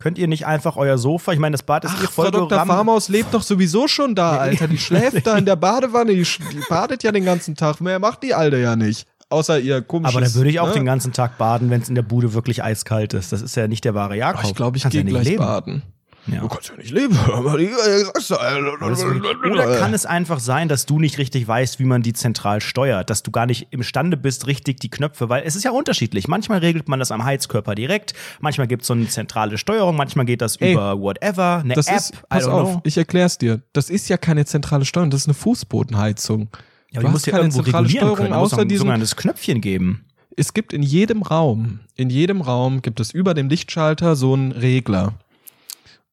Könnt ihr nicht einfach euer Sofa? Ich meine, das Bad ist eh Ach, voll Frau Dr. Farmaus lebt doch sowieso schon da, Alter. Die schläft da in der Badewanne. Die, die badet ja den ganzen Tag. Mehr macht die Alte ja nicht. Außer ihr komisches... Aber da würde ich auch ne? den ganzen Tag baden, wenn es in der Bude wirklich eiskalt ist. Das ist ja nicht der wahre Jakob. Oh, ich glaube, ich Kannst gehe ja nicht gleich leben. baden. Ja. Du kannst ja nicht leben. Oder kann es einfach sein, dass du nicht richtig weißt, wie man die zentral steuert, dass du gar nicht imstande bist, richtig die Knöpfe, weil es ist ja unterschiedlich. Manchmal regelt man das am Heizkörper direkt, manchmal gibt es so eine zentrale Steuerung, manchmal geht das Ey, über whatever, eine Das App, ist, pass auf, know. ich erklär's dir. Das ist ja keine zentrale Steuerung, das ist eine Fußbodenheizung. Ja, du aber hast musst ja keine irgendwo zentrale regulieren Steuerung können, da muss außer ein diesem. sogenanntes Knöpfchen geben. Es gibt in jedem Raum, in jedem Raum gibt es über dem Lichtschalter so einen Regler.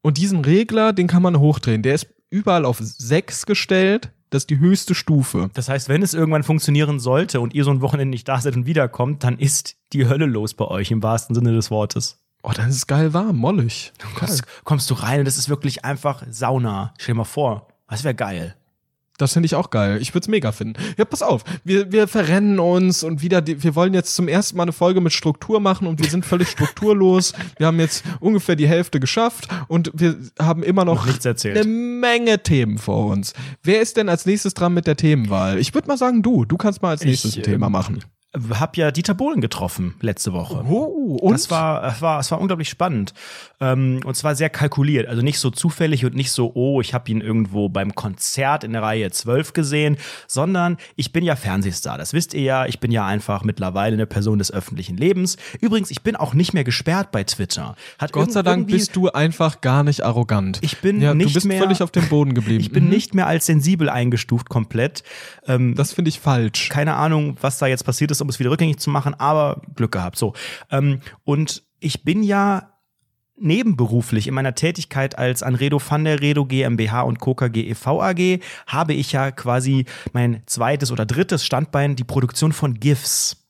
Und diesen Regler, den kann man hochdrehen. Der ist überall auf 6 gestellt. Das ist die höchste Stufe. Das heißt, wenn es irgendwann funktionieren sollte und ihr so ein Wochenende nicht da seid und wiederkommt, dann ist die Hölle los bei euch im wahrsten Sinne des Wortes. Oh, dann ist es geil warm, mollig. Kommst, kommst du rein und das ist wirklich einfach Sauna. Stell dir mal vor, das wäre geil. Das finde ich auch geil. Ich würde es mega finden. Ja, pass auf. Wir, wir verrennen uns und wieder, die, wir wollen jetzt zum ersten Mal eine Folge mit Struktur machen und wir sind völlig strukturlos. Wir haben jetzt ungefähr die Hälfte geschafft und wir haben immer noch, Noch nichts erzählt. eine Menge Themen vor uns. Wer ist denn als nächstes dran mit der Themenwahl? Ich würde mal sagen, du. Du kannst mal als nächstes ein ähm, Thema machen. Hab ja Dieter Bohlen getroffen letzte Woche. Oh, und? Das war, das war, das war unglaublich spannend. Ähm, und zwar sehr kalkuliert. Also nicht so zufällig und nicht so, oh, ich habe ihn irgendwo beim Konzert in der Reihe 12 gesehen, sondern ich bin ja Fernsehstar. Das wisst ihr ja. Ich bin ja einfach mittlerweile eine Person des öffentlichen Lebens. Übrigens, ich bin auch nicht mehr gesperrt bei Twitter. Hat Gott sei Dank bist du einfach gar nicht arrogant. Ich bin ja, nicht du bist mehr- völlig auf dem Boden geblieben. Ich bin Mhm. nicht mehr als sensibel eingestuft komplett. Ähm, Das finde ich falsch. keine Ahnung, was da jetzt passiert ist, um es wieder rückgängig zu machen, aber Glück gehabt. So. Ähm, und ich bin ja nebenberuflich in meiner Tätigkeit als Anredo van der Redo GmbH und Coca GEV AG habe ich ja quasi mein zweites oder drittes Standbein, die Produktion von GIFs.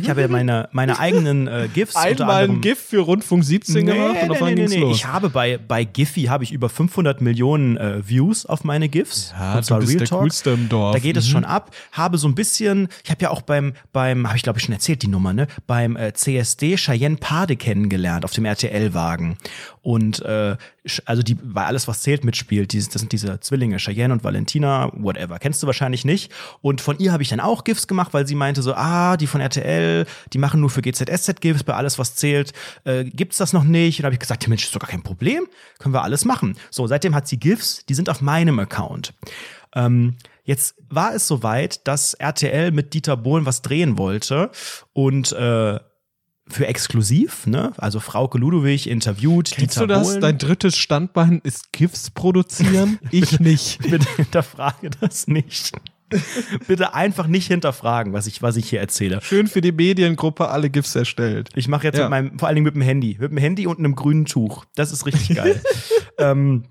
Ich habe ja meine, meine eigenen äh, GIFs. Einmal ein GIF für Rundfunk 17 gemacht und auf einmal ging's los. Ich habe bei, bei Giphy habe ich über 500 Millionen äh, Views auf meine GIFs. Ja, und zwar du bist Real der Talk. Coolste im Dorf. Da geht es Mhm. schon ab. Habe so ein bisschen, ich habe ja auch beim, beim, habe ich glaube ich schon erzählt, die Nummer, ne? Beim äh, CSD Cheyenne Pade kennengelernt auf dem RTL-Wagen. Und äh, also die bei alles, was zählt, mitspielt. Dieses, das sind diese Zwillinge, Cheyenne und Valentina, whatever. Kennst du wahrscheinlich nicht. Und von ihr habe ich dann auch GIFs gemacht, weil sie meinte so, ah, die von RTL, die machen nur für GZSZ GIFs, bei alles, was zählt, äh, gibt's das noch nicht. Und habe ich gesagt, ja, Mensch, ist doch gar kein Problem. Können wir alles machen. So, seitdem hat sie GIFs, die sind auf meinem Account. Ähm, jetzt war es soweit, dass RTL mit Dieter Bohlen was drehen wollte und äh, für exklusiv, ne? Also Frauke Ludowig interviewt Kennst Dieter du das? Bohlen. Dein drittes Standbein ist GIFs produzieren? ich nicht. Bitte hinterfrage das nicht. Bitte einfach nicht hinterfragen, was ich, was ich hier erzähle. Schön für die Mediengruppe alle GIFs erstellt. Ich mache jetzt Ja. mit meinem, vor allen Dingen mit dem Handy, mit dem Handy und einem grünen Tuch. Das ist richtig geil. ähm,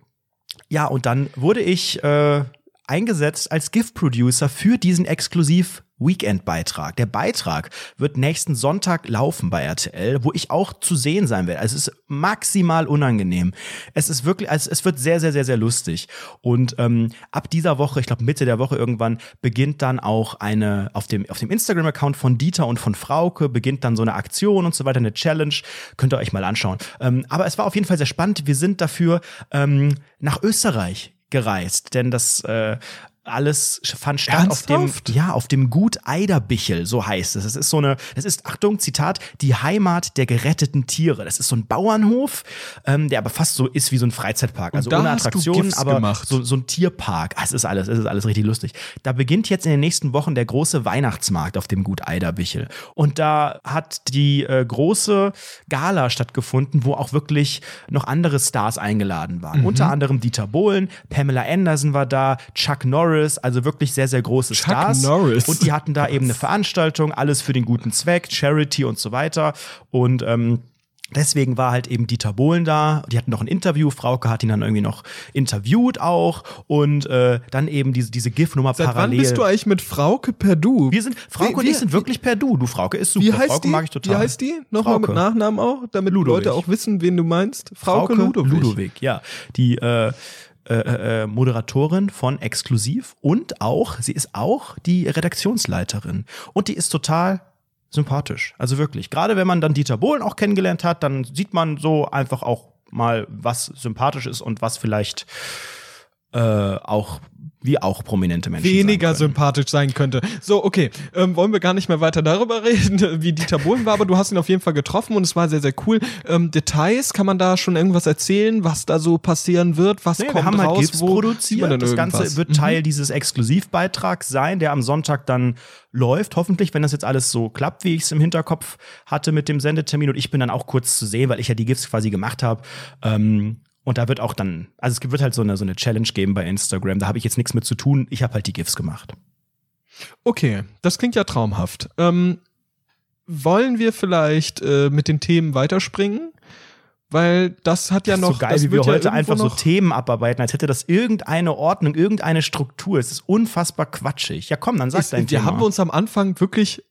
ja, und dann wurde ich äh, eingesetzt als GIF-Producer für diesen exklusiv Weekend-Beitrag. Der Beitrag wird nächsten Sonntag laufen bei RTL, wo ich auch zu sehen sein werde. Also es ist maximal unangenehm. Es ist wirklich, also es wird sehr, sehr, sehr, sehr lustig. Und ähm, ab dieser Woche, ich glaube Mitte der Woche irgendwann, beginnt dann auch eine, auf dem, auf dem Instagram-Account von Dieter und von Frauke, beginnt dann so eine Aktion und so weiter, eine Challenge. Könnt ihr euch mal anschauen. Ähm, aber es war auf jeden Fall sehr spannend. Wir sind dafür ähm, nach Österreich gereist, denn das äh, alles fand statt auf dem, ja, auf dem Gut Eiderbichel, so heißt es. Es ist so eine, es ist, Achtung, Zitat, die Heimat der geretteten Tiere. Das ist so ein Bauernhof, ähm, der aber fast so ist wie so ein Freizeitpark. Also ohne Attraktionen, aber so, so ein Tierpark. Ah, es ist alles, es ist alles richtig lustig. Da beginnt jetzt in den nächsten Wochen der große Weihnachtsmarkt auf dem Gut Eiderbichel. Und da hat die äh, große Gala stattgefunden, wo auch wirklich noch andere Stars eingeladen waren. Mhm. Unter anderem Dieter Bohlen, Pamela Anderson war da, Chuck Norris, Norris, also wirklich sehr, sehr große Chuck Stars. Norris. Und die hatten da eben eine Veranstaltung, alles für den guten Zweck, Charity und so weiter. Und ähm, Deswegen war halt eben Dieter Bohlen da. Die hatten noch ein Interview. Frauke hat ihn dann irgendwie noch interviewt auch. Und äh, dann eben diese, diese GIF-Nummer parallel. Wann bist du eigentlich mit Frauke per Du? Wir sind, Frauke wie, und ich sind wirklich per Du. Du, Frauke ist super. Wie heißt Frauke die? mag ich total. Wie heißt die? Nochmal mit Nachnamen auch, damit Ludowig. Leute auch wissen, wen du meinst. Frauke, Frauke Ludowig. Ludowig, ja. Die, äh, äh, äh, äh, Moderatorin von Exklusiv und auch, sie ist auch die Redaktionsleiterin. Und die ist total sympathisch. Also wirklich. Gerade wenn man dann Dieter Bohlen auch kennengelernt hat, dann sieht man so einfach auch mal, was sympathisch ist und was vielleicht äh, auch wie auch prominente Menschen. Weniger sympathisch sein könnte. So, okay. Ähm, wollen wir gar nicht mehr weiter darüber reden, wie Dieter Bohlen war, aber du hast ihn auf jeden Fall getroffen und es war sehr, sehr cool. Ähm, Details, kann man da schon irgendwas erzählen, was da so passieren wird? Was nee, kommt wir haben halt raus? Halt GIFs wo produziert. Das Ganze wird mhm. Teil dieses Exklusivbeitrags sein, der am Sonntag dann läuft, hoffentlich, wenn das jetzt alles so klappt, wie ich es im Hinterkopf hatte mit dem Sendetermin. Und ich bin dann auch kurz zu sehen, weil ich ja die GIFs quasi gemacht habe. Ähm, und da wird auch dann, also es wird halt so eine, so eine Challenge geben bei Instagram. Da habe ich jetzt nichts mit zu tun. Ich habe halt die GIFs gemacht. Okay, das klingt ja traumhaft. Ähm, wollen wir vielleicht äh, mit den Themen weiterspringen? Weil das hat ja noch. So geil, wie wir heute einfach so Themen abarbeiten, als hätte das irgendeine Ordnung, irgendeine Struktur. Es ist unfassbar quatschig. Ja, komm, dann sag dein Wir Thema. haben uns am Anfang wirklich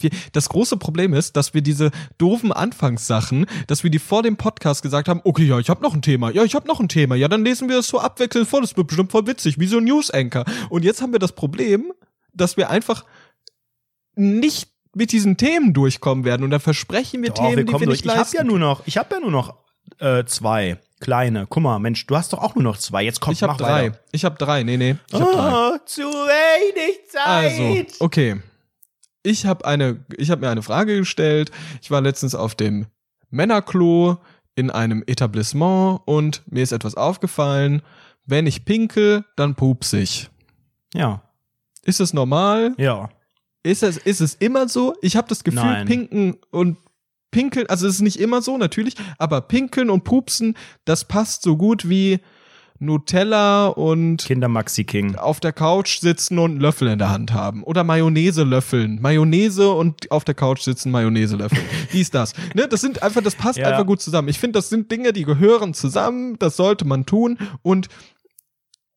wir, das große Problem ist, dass wir diese doofen Anfangssachen, dass wir die vor dem Podcast gesagt haben, okay, ja, ich habe noch ein Thema, ja, ich habe noch ein Thema, ja, dann lesen wir es so abwechselnd vor, das wird bestimmt voll witzig, wie so ein News-Anchor. Und jetzt haben wir das Problem, dass wir einfach nicht mit diesen Themen durchkommen werden und dann versprechen wir Doch, Themen, wir die wir durch. nicht leisten. Ich habe ja nur noch, ich habe ja nur noch äh, zwei kleine. Guck mal, Mensch, du hast doch auch nur noch zwei. Jetzt kommt ich hab drei. Weiter. Ich habe drei. Nee, nee. Ich hab oh, drei. zu wenig Zeit. Also, okay ich habe eine, ich habe mir eine Frage gestellt. Ich war letztens auf dem Männerklo in einem Etablissement und mir ist etwas aufgefallen. Wenn ich pinkel, dann pups ich. Ja. Ist es normal? Ja. Ist es, ist es immer so? Ich habe das Gefühl, Nein. pinken und pinkeln, also es ist nicht immer so, natürlich, aber pinkeln und pupsen, das passt so gut wie Nutella und Kinder Maxi King auf der Couch sitzen und einen Löffel in der Hand haben oder Mayonnaise löffeln, Mayonnaise und auf der Couch sitzen Mayonnaise löffeln. Dies das. Ne, das sind einfach das passt ja. einfach gut zusammen. Ich finde, das sind Dinge, die gehören zusammen, das sollte man tun und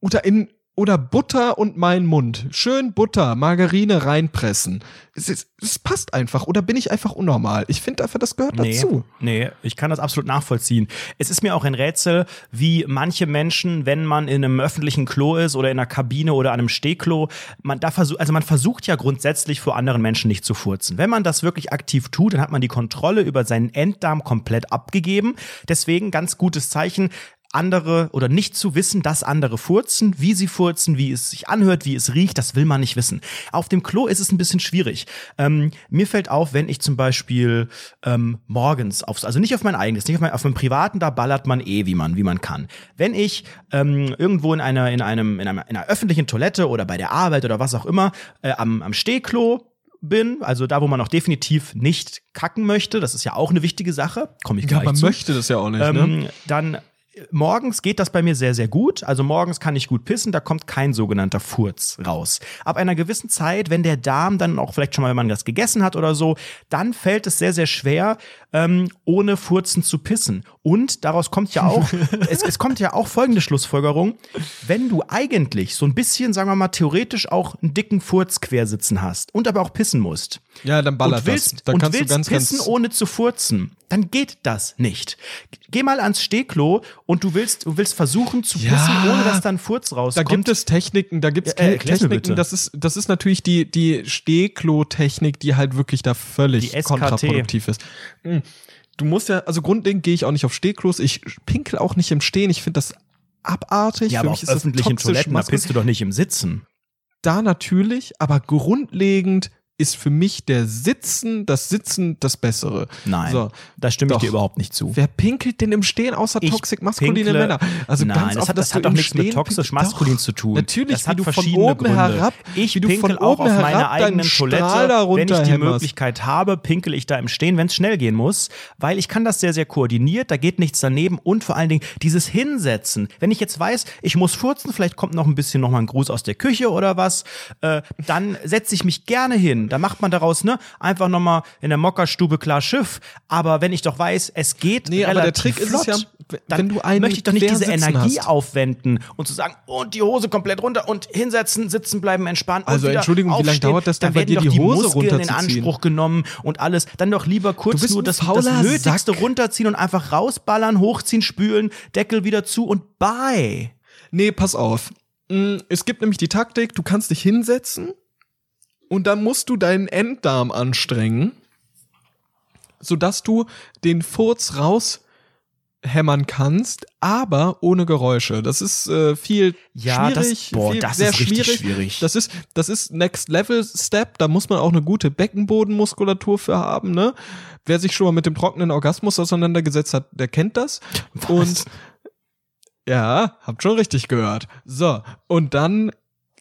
oder in oder Butter und mein Mund. Schön Butter, Margarine reinpressen. Es, ist, es passt einfach. Oder bin ich einfach unnormal? Ich finde einfach, das gehört nee, dazu. Nee, ich kann das absolut nachvollziehen. Es ist mir auch ein Rätsel, wie manche Menschen, wenn man in einem öffentlichen Klo ist oder in einer Kabine oder einem Stehklo, man da versucht, also man versucht ja grundsätzlich vor anderen Menschen nicht zu furzen. Wenn man das wirklich aktiv tut, dann hat man die Kontrolle über seinen Enddarm komplett abgegeben. Deswegen ganz gutes Zeichen andere oder nicht zu wissen, dass andere furzen, wie sie furzen, wie es sich anhört, wie es riecht, das will man nicht wissen. Auf dem Klo ist es ein bisschen schwierig. Ähm, mir fällt auf, wenn ich zum Beispiel ähm, morgens aufs, also nicht auf mein eigenes, nicht auf mein, auf meinem privaten, da ballert man eh, wie man, wie man kann. Wenn ich ähm, irgendwo in einer, in einem, in einer, in einer öffentlichen Toilette oder bei der Arbeit oder was auch immer äh, am, am Stehklo bin, also da, wo man auch definitiv nicht kacken möchte, das ist ja auch eine wichtige Sache, komme ich ja, gleich man zu. möchte das ja auch nicht, ähm, ne? Dann morgens geht das bei mir sehr, sehr gut. Also morgens kann ich gut pissen, da kommt kein sogenannter Furz raus. Ab einer gewissen Zeit, wenn der Darm dann auch vielleicht schon mal, wenn man das gegessen hat oder so, dann fällt es sehr, sehr schwer, ähm, ohne Furzen zu pissen. Und daraus kommt ja auch, es, es kommt ja auch folgende Schlussfolgerung. Wenn du eigentlich so ein bisschen, sagen wir mal, theoretisch auch einen dicken Furz quersitzen hast und aber auch pissen musst. Ja, dann ballert und willst, das. Dann und kannst willst du ganz, pissen ganz ohne zu furzen, dann geht das nicht. Geh mal ans Stehklo und du willst, du willst versuchen zu Ja. pissen, ohne dass dann Furz Da rauskommt. gibt es Techniken, da gibt es Ja, äh. Techniken, das ist, das ist natürlich die, die Stehklo-Technik, die halt wirklich da völlig kontraproduktiv ist. Mm. Du musst ja, also grundlegend gehe ich auch nicht auf Stehklos, ich pinkel auch nicht im Stehen, ich finde das abartig. ja, Für aber mich auf ist das öffentlichen Toiletten, da pisst du doch nicht im Sitzen. Da natürlich, aber grundlegend ist für mich der Sitzen, das Sitzen das Bessere. Nein, So. da stimme ich Doch. dir überhaupt nicht zu. Wer pinkelt denn im Stehen außer Ich toxisch maskuline pinkle- Männer? Also Nein, ganz das oft, hat, das hat doch nichts mit toxisch maskulin Doch, zu tun. Natürlich, das wie hat du von verschiedene oben Gründe. herab, ich wie du pinkel von auch auf meiner eigenen Toilette. Wenn ich die. Möglichkeit habe, pinkel ich da im Stehen, wenn es schnell gehen muss, weil ich kann das sehr, sehr koordiniert, da geht nichts daneben und vor allen Dingen dieses Hinsetzen. Wenn ich jetzt weiß, ich muss furzen, vielleicht kommt noch ein bisschen noch mal ein Gruß aus der Küche oder was, äh, dann setze ich mich gerne hin. Da macht man daraus, ne, einfach noch mal in der Mockerstube klar Schiff. Aber wenn ich doch weiß, es geht Nee, aber der Trick ist flott, es ja, dann wenn du einen möchte ich doch nicht diese Energie hast. aufwenden und zu sagen, und die Hose komplett runter und hinsetzen, sitzen bleiben, entspannen. Also, Entschuldigung, wie lange aufstehen. dauert das denn dann bei dir, doch die die Hose Muskeln in runterzuziehen? Anspruch genommen und alles. Dann doch lieber kurz nur das, das Nötigste Sack. runterziehen und einfach rausballern, hochziehen, spülen, Deckel wieder zu und bye. Nee, pass auf. Mm, Es gibt nämlich die Taktik, du kannst dich hinsetzen und dann musst du deinen Enddarm anstrengen, sodass du den Furz raushämmern kannst, aber ohne Geräusche. Das ist äh, viel Ja, das- schwierig, boah, viel, das sehr ist richtig schwierig. schwierig. Das ist das ist Next Level Step, da muss man auch eine gute Beckenbodenmuskulatur für haben, ne? Wer sich schon mal mit dem trockenen Orgasmus auseinandergesetzt hat, der kennt das. Und ja, habt schon richtig gehört. So, und dann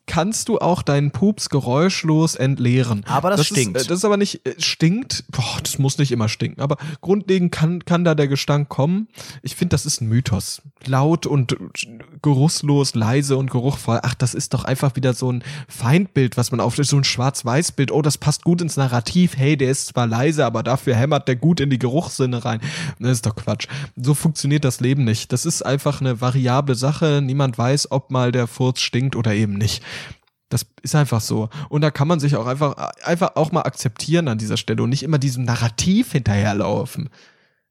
kannst du auch deinen Pups geräuschlos entleeren. Aber das Ist, stinkt. äh, das ist aber nicht, äh, stinkt, boah, das muss nicht immer stinken, aber grundlegend kann, kann da der Gestank kommen. Ich finde, das ist ein Mythos. Laut und geruchslos, leise und geruchvoll. Ach, das ist doch einfach wieder so ein Feindbild, was man aufstellt, so ein Schwarz-Weiß-Bild. Oh, das passt gut ins Narrativ. Hey, der ist zwar leise, aber dafür hämmert der gut in die Geruchssinne rein. Das ist doch Quatsch. So funktioniert das Leben nicht. Das ist einfach eine variable Sache. Niemand weiß, ob mal der Furz stinkt oder eben nicht. Das ist einfach so. Und da kann man sich auch einfach, einfach auch mal akzeptieren an dieser Stelle und nicht immer diesem Narrativ hinterherlaufen.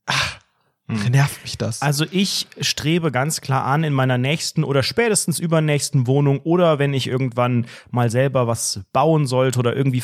Ach, nervt mich das. Also ich strebe ganz klar an, in meiner nächsten oder spätestens übernächsten Wohnung oder wenn ich irgendwann mal selber was bauen sollte oder irgendwie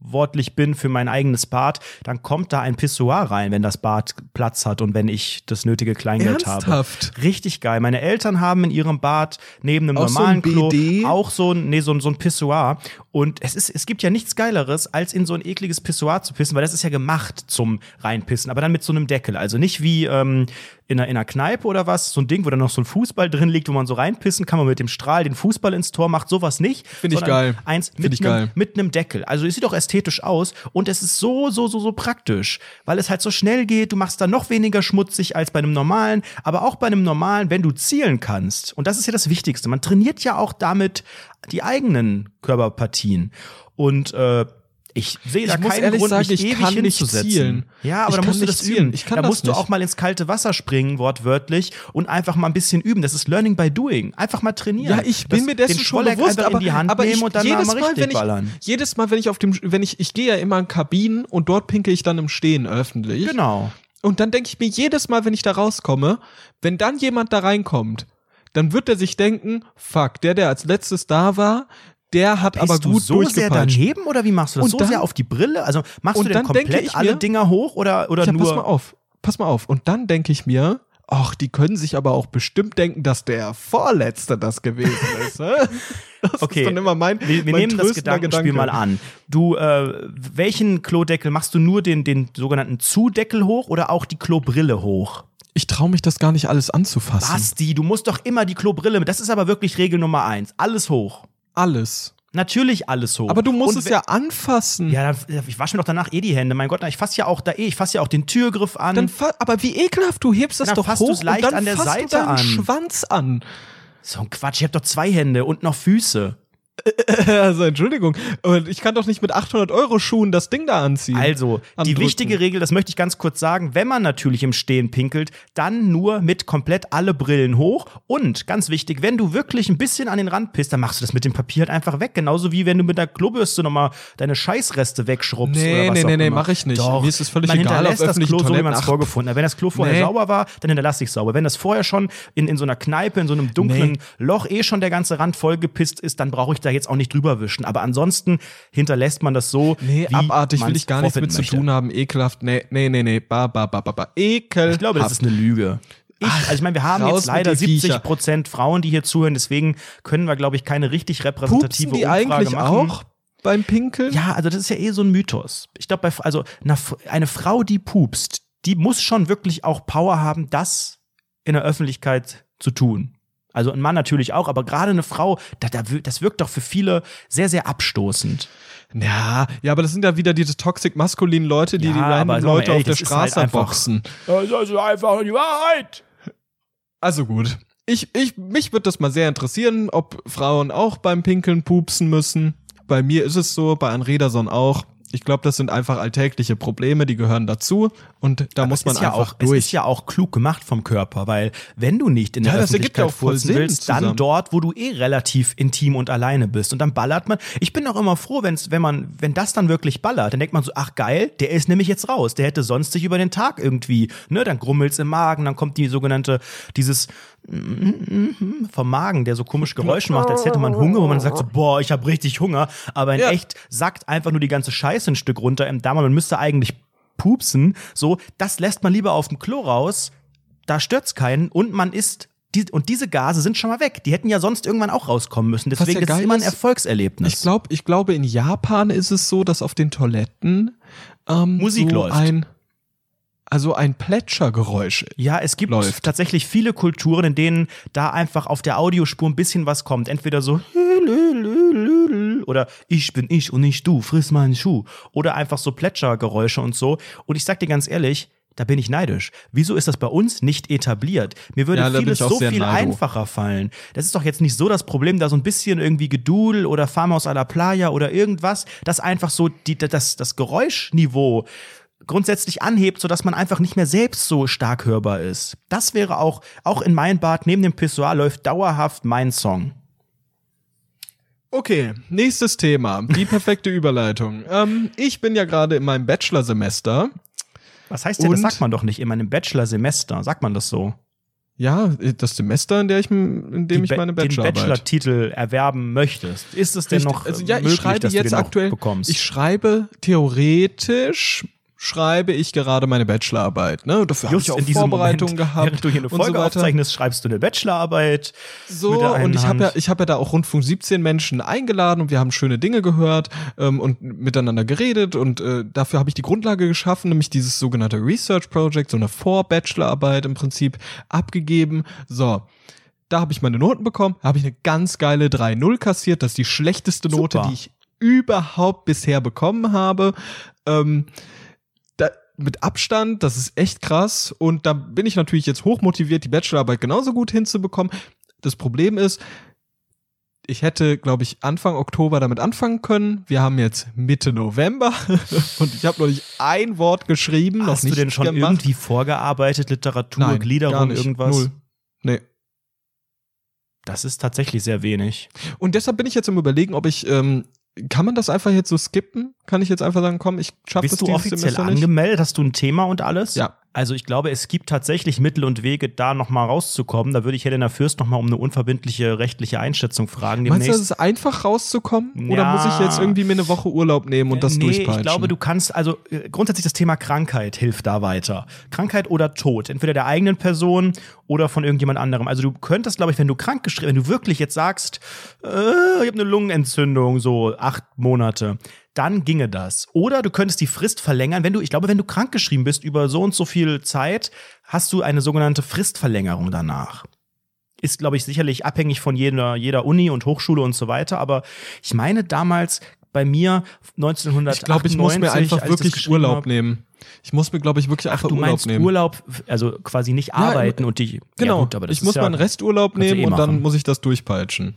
verantwortlich bin für mein eigenes Bad, dann kommt da ein Pissoir rein, wenn das Bad Platz hat und wenn ich das nötige Kleingeld Ernsthaft? habe. Richtig geil. Meine Eltern haben in ihrem Bad neben einem Auch so normalen ein Klo auch so ein, nee, so ein, so ein Pissoir. Und es ist, es gibt ja nichts Geileres, als in so ein ekliges Pissoir zu pissen, weil das ist ja gemacht zum Reinpissen, aber dann mit so einem Deckel. Also nicht wie ähm, in, einer, in einer Kneipe oder was, so ein Ding, wo dann noch so ein Fußball drin liegt, wo man so reinpissen kann, man mit dem Strahl den Fußball ins Tor macht, sowas nicht. Find ich geil. Eins Find mit ich einem, geil. mit einem Deckel. Also es sieht auch ästhetisch aus und es ist so, so, so, so praktisch, weil es halt so schnell geht. Du machst da noch weniger schmutzig als bei einem normalen, aber auch bei einem normalen, wenn du zielen kannst. Und das ist ja das Wichtigste. Man trainiert ja auch damit die eigenen Körperpartien. Und äh, ich sehe da Ich keinen Grund, sagen, mich ich ewig hinzusetzen. zielen. Ja, aber da musst du das zielen. üben. Ich kann da musst du nicht. auch mal ins kalte Wasser springen, wortwörtlich, und einfach mal ein bisschen üben. Das ist Learning by Doing. Einfach mal trainieren. Ja, ich bin das, mir dessen den schon bewusst, einfach aber, in die Hand aber nehmen ich, und dann jedes mal Mal, richtig wenn ich, ballern. jedes Mal, wenn ich auf dem, wenn ich, ich gehe ja immer in Kabinen und dort pinke ich dann im Stehen öffentlich. Genau. Und dann denke ich mir jedes Mal, wenn ich da rauskomme, wenn dann jemand da reinkommt, dann wird er sich denken, fuck, der, der als letztes da war, der hat Bist aber du gut so sehr daneben oder wie machst du das? Und so dann- sehr auf die Brille? Also machst du denn komplett ich alle mir- Dinger hoch oder, oder Ja, nur? pass mal auf, pass mal auf. Und dann denke ich mir, ach, die können sich aber auch bestimmt denken, dass der Vorletzte das gewesen ist. Das Okay, ist dann immer mein, wir, wir mein nehmen das Gedankenspiel Gedanke. mal an. Du, äh, welchen Klodeckel machst du nur den, den sogenannten Zudeckel hoch oder auch die Klobrille hoch? Ich traue mich das gar nicht alles anzufassen. Basti, du musst doch immer die Klobrille mit. Das ist aber wirklich Regel Nummer eins. Alles hoch. Alles. Natürlich alles hoch. Aber du musst Und es ja anfassen. Ja, ich wasche mir doch danach eh die Hände. Mein Gott, ich fasse ja auch da eh, ich fasse ja auch den Türgriff an. Dann aber wie ekelhaft, du hebst das Dann doch fasst hoch leicht und dann an der fasst Seite du deinen an. Schwanz an. so ein Quatsch, ich habe doch zwei Hände und noch Füße. Also Entschuldigung, ich kann doch nicht mit 800 Euro Schuhen das Ding da anziehen. Also, die Andrücken. wichtige Regel, das möchte ich ganz kurz sagen, wenn man natürlich im Stehen pinkelt, dann nur mit komplett alle Brillen hoch und ganz wichtig, wenn du wirklich ein bisschen an den Rand pisst, dann machst du das mit dem Papier halt einfach weg, genauso wie wenn du mit der Klobürste nochmal deine Scheißreste wegschrubbst Nee, oder was nee, nee, nee, mach ich nicht. Doch, Mir ist es völlig man egal, hinterlässt das Klo so, wie man es vorgefunden hat. Wenn das Klo vorher Nee. sauber war, dann hinterlasse ich sauber. Wenn das vorher schon in, in so einer Kneipe, in so einem dunklen Nee. Loch eh schon der ganze Rand vollgepisst ist, dann brauche ich da jetzt auch nicht drüber wischen. Aber ansonsten hinterlässt man das so, Nee, abartig will ich gar nichts mit zu tun haben. Ekelhaft. Nee, nee, nee, nee. Ba, ba, ba, ba, ba. Ekelhaft. Ich glaube, das ist eine Lüge. Ich, also ich meine, wir haben jetzt leider die 70 Viecher. Prozent Frauen, die hier zuhören, deswegen können wir, glaube ich, keine richtig repräsentative Pupsen die Umfrage eigentlich machen. auch beim Pinkeln? Ja, also das ist ja eh so ein Mythos. Ich glaube, also eine, eine Frau, die pupst, die muss schon wirklich auch Power haben, das in der Öffentlichkeit zu tun. Also ein Mann natürlich auch, aber gerade eine Frau, da, da, das wirkt doch für viele sehr, sehr abstoßend. Ja, ja, aber das sind ja wieder diese toxic maskulinen Leute, die Ja, die aber random Leute ehrlich, auf der halt Straße einfach- boxen. Das ist einfach die Wahrheit. Also gut. Ich, ich, mich würde das mal sehr interessieren, ob Frauen auch beim Pinkeln pupsen müssen. Bei mir ist es so, bei Anrederson auch. Ich glaube, das sind einfach alltägliche Probleme, die gehören dazu und da muss es man ja einfach auch, Es durch. ist ja auch klug gemacht vom Körper, weil wenn du nicht in der Ja, ja Öffentlichkeit voll furzen Sinn willst, dann zusammen. dort, wo du eh relativ intim und alleine bist. Und dann ballert man. Ich bin auch immer froh, wenn's, wenn man, wenn das dann wirklich ballert, dann denkt man so, ach geil, der ist nämlich jetzt raus. Der hätte sonst sich über den Tag irgendwie, ne, dann grummelt's im Magen, dann kommt die sogenannte, dieses vom Magen, der so komisch Geräusche macht, als hätte man Hunger, wo man sagt so, boah, ich habe richtig Hunger, aber in Ja. echt sackt einfach nur die ganze Scheiße ein Stück runter im Darm. Man müsste eigentlich pupsen, so, das lässt man lieber auf dem Klo raus, da stört's keinen und man isst die, und diese Gase sind schon mal weg. Die hätten ja sonst irgendwann auch rauskommen müssen. Deswegen ja ist es immer ein Erfolgserlebnis. Ich glaube, ich glaube, in Japan ist es so, dass auf den Toiletten ähm, Musik so läuft. ein also ein Plätschergeräusch. Ja, es gibt läuft. tatsächlich viele Kulturen, in denen da einfach auf der Audiospur ein bisschen was kommt. Entweder so oder ich bin ich und nicht du, friss meinen Schuh. Oder einfach so Plätschergeräusche und so. Und ich sag dir ganz ehrlich, da bin ich neidisch. Wieso ist das bei uns nicht etabliert? Mir würde Ja, vieles so viel neido. einfacher fallen. Das ist doch jetzt nicht so das Problem, da so ein bisschen irgendwie Gedudel oder Farmhaus a la Playa oder irgendwas, das einfach so die, das, das Geräuschniveau grundsätzlich anhebt, sodass man einfach nicht mehr selbst so stark hörbar ist. Das wäre auch, auch in mein Bad neben dem Pissoir läuft dauerhaft mein Song. Okay, nächstes Thema. Die perfekte Überleitung. Ähm, ich bin ja gerade in meinem Bachelorsemester. Was heißt denn, das sagt man doch nicht in meinem Bachelor-Semester, sagt man das so? Ja, das Semester, in, der ich, in dem ich meine den Bachelorarbeit. Bachelor-Titel erwerben möchtest. Ist es denn Richtig. noch also, ja, möglich, ich schreibe dass jetzt du den aktuell, bekommst? ich schreibe theoretisch schreibe ich gerade meine Bachelorarbeit, ne? Dafür habe ich auch Vorbereitungen gehabt während du hier eine so Folge weiter. aufzeichnest, schreibst du eine Bachelorarbeit. So, und ich habe ja, ich habe ja da auch Rundfunk 17 Menschen eingeladen und wir haben schöne Dinge gehört ähm, und miteinander geredet und äh, dafür habe ich die Grundlage geschaffen, nämlich dieses sogenannte Research Project, so eine Vor-Bachelorarbeit im Prinzip abgegeben. So. Da habe ich meine Noten bekommen, habe ich eine ganz geile 3-0 kassiert. Das ist die schlechteste Note, Super. die ich überhaupt bisher bekommen habe. Ähm, mit Abstand, das ist echt krass. Und da bin ich natürlich jetzt hochmotiviert, die Bachelorarbeit genauso gut hinzubekommen. Das Problem ist, ich hätte, glaube ich, Anfang Oktober damit anfangen können. Wir haben jetzt Mitte November und ich habe noch nicht ein Wort geschrieben, Hast du denn schon gemacht. irgendwie vorgearbeitet, Literatur, Nein, Gliederung, irgendwas? Null. Nee. Das ist tatsächlich sehr wenig. Und deshalb bin ich jetzt im Überlegen, ob ich, ähm, kann man das einfach jetzt so skippen? Kann ich jetzt einfach sagen, komm, ich schaffe das Bist du offiziell Semester nicht? angemeldet? Hast du ein Thema und alles? Ja. Also ich glaube, es gibt tatsächlich Mittel und Wege, da nochmal rauszukommen. Da würde ich Helena Fürst nochmal um eine unverbindliche rechtliche Einschätzung fragen Meinst du, demnächst. es ist einfach rauszukommen? Oder Ja. muss ich jetzt irgendwie mir eine Woche Urlaub nehmen und das nee, durchpeitschen? ich glaube, du kannst, also äh, grundsätzlich das Thema Krankheit hilft da weiter. Krankheit oder Tod, entweder der eigenen Person oder von irgendjemand anderem. Also du könntest, glaube ich, wenn du krank geschrieben, wenn du wirklich jetzt sagst, äh, ich habe eine Lungenentzündung, so acht Monate, dann ginge das. Oder du könntest die Frist verlängern, wenn du, ich glaube, wenn du krankgeschrieben bist über so und so viel Zeit, hast du eine sogenannte Fristverlängerung danach. ist, glaube ich, sicherlich abhängig von jeder, jeder Uni und Hochschule und so weiter. Aber ich meine damals bei mir 1998. Ich glaube, ich muss mir einfach das wirklich Urlaub hab- nehmen. Ich muss mir, glaube ich, wirklich Ach, einfach Urlaub meinst nehmen. Urlaub, also quasi nicht arbeiten und die. Genau. Ja, gut, aber das ich ist muss ja, meinen Resturlaub nehmen eh und dann muss ich das durchpeitschen.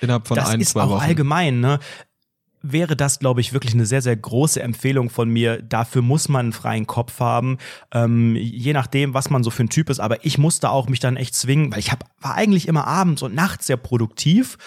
Innerhalb von das ein, ist zwei auch Wochen. allgemein, ne? Wäre das, glaube ich, wirklich eine sehr, sehr große Empfehlung von mir. Dafür muss man einen freien Kopf haben. Ähm, je nachdem, was man so für ein Typ ist. Aber ich musste auch mich dann echt zwingen, weil ich hab, war eigentlich immer abends und nachts sehr produktiv,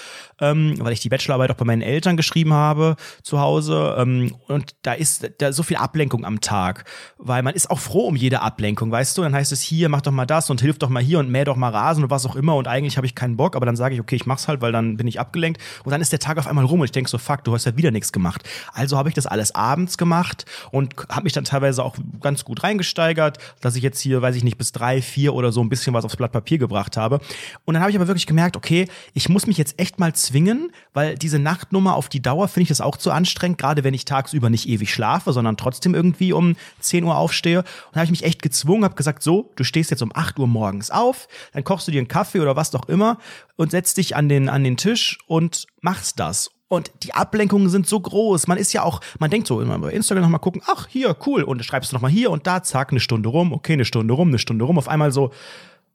ähm, weil ich die Bachelorarbeit auch bei meinen Eltern geschrieben habe zu Hause. Ähm, und da ist da so viel Ablenkung am Tag, weil man ist auch froh um jede Ablenkung, weißt du? Dann heißt es hier, mach doch mal das und hilf doch mal hier und mäh doch mal Rasen und was auch immer. Und eigentlich habe ich keinen Bock, aber dann sage ich, okay, ich mach's halt, weil dann bin ich abgelenkt. Und dann ist der Tag auf einmal rum und ich denke so, fuck, du hast ja wieder nichts gemacht. Also habe ich das alles abends gemacht und habe mich dann teilweise auch ganz gut reingesteigert, dass ich jetzt hier, weiß ich nicht, bis drei, vier oder so ein bisschen was aufs Blatt Papier gebracht habe. Und dann habe ich aber wirklich gemerkt, okay, ich muss mich jetzt echt mal zwingen, weil diese Nachtnummer auf die Dauer finde ich das auch zu anstrengend, gerade wenn ich tagsüber nicht ewig schlafe, sondern trotzdem irgendwie um 10 Uhr aufstehe. Und da habe ich mich echt gezwungen, habe gesagt, so, du stehst jetzt um 8 Uhr morgens auf, dann kochst du dir einen Kaffee oder was auch immer und setzt dich an den, an den Tisch und machst das. Und die Ablenkungen sind so groß. Man ist ja auch, man denkt so, immer bei Instagram nochmal gucken, ach, hier, cool. Und schreibst du nochmal hier und da, zack, eine Stunde rum, okay, eine Stunde rum, eine Stunde rum. Auf einmal so,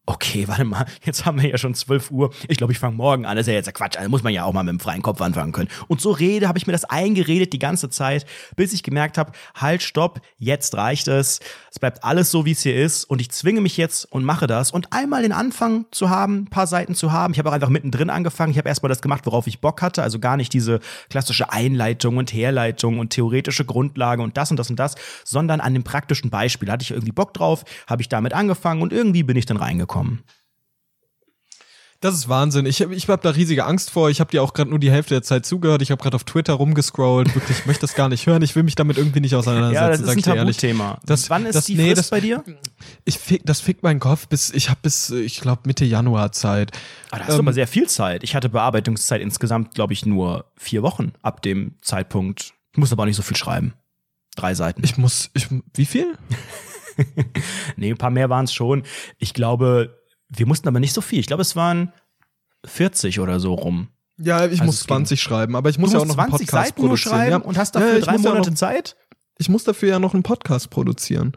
okay, warte mal, jetzt haben wir ja schon 12 Uhr. Ich glaube, ich fange morgen an. Das ist ja jetzt Quatsch. Also muss man ja auch mal mit dem freien Kopf anfangen können. Und so rede, habe ich mir das eingeredet die ganze Zeit, bis ich gemerkt habe, halt, stopp, jetzt reicht es. Es bleibt alles so, wie es hier ist. Und ich zwinge mich jetzt und mache das. Und einmal den Anfang zu haben, ein paar Seiten zu haben. Ich habe auch einfach mittendrin angefangen. Ich habe erstmal das gemacht, worauf ich Bock hatte. Also gar nicht diese klassische Einleitung und Herleitung und theoretische Grundlage und das und das und das, sondern an dem praktischen Beispiel. Hatte ich irgendwie Bock drauf, habe ich damit angefangen und irgendwie bin ich dann reingekommen. Das ist Wahnsinn. Ich, ich habe da riesige Angst vor. Ich habe dir auch gerade nur die Hälfte der Zeit zugehört. Ich habe gerade auf Twitter rumgescrollt. Wirklich, ich möchte das gar nicht hören. Ich will mich damit irgendwie nicht auseinandersetzen. Ja, das ist sag ein. Tabuthema. Das- Wann ist das- die nee, Frist das- bei dir? Ich fick, das fickt meinen Kopf bis, ich habe bis, ich glaube, Mitte Januar Zeit. Ah, da hast du Ähm, aber sehr viel Zeit. Ich hatte Bearbeitungszeit insgesamt, glaube ich, nur vier Wochen ab dem Zeitpunkt. Ich muss aber auch nicht so viel schreiben. Drei Seiten. Ich muss, ich, wie viel? nee, ein paar mehr waren es schon. Ich glaube, wir mussten aber nicht so viel. Ich glaube, es waren 40 oder so rum. Ja, ich Also muss es ging- 20 schreiben, aber ich muss du ja auch noch einen 20 Podcast Seiten nur produzieren. schreiben ja. und hast Ja, dafür ich drei muss ja Monate noch, Zeit? Ich muss dafür ja noch einen Podcast produzieren.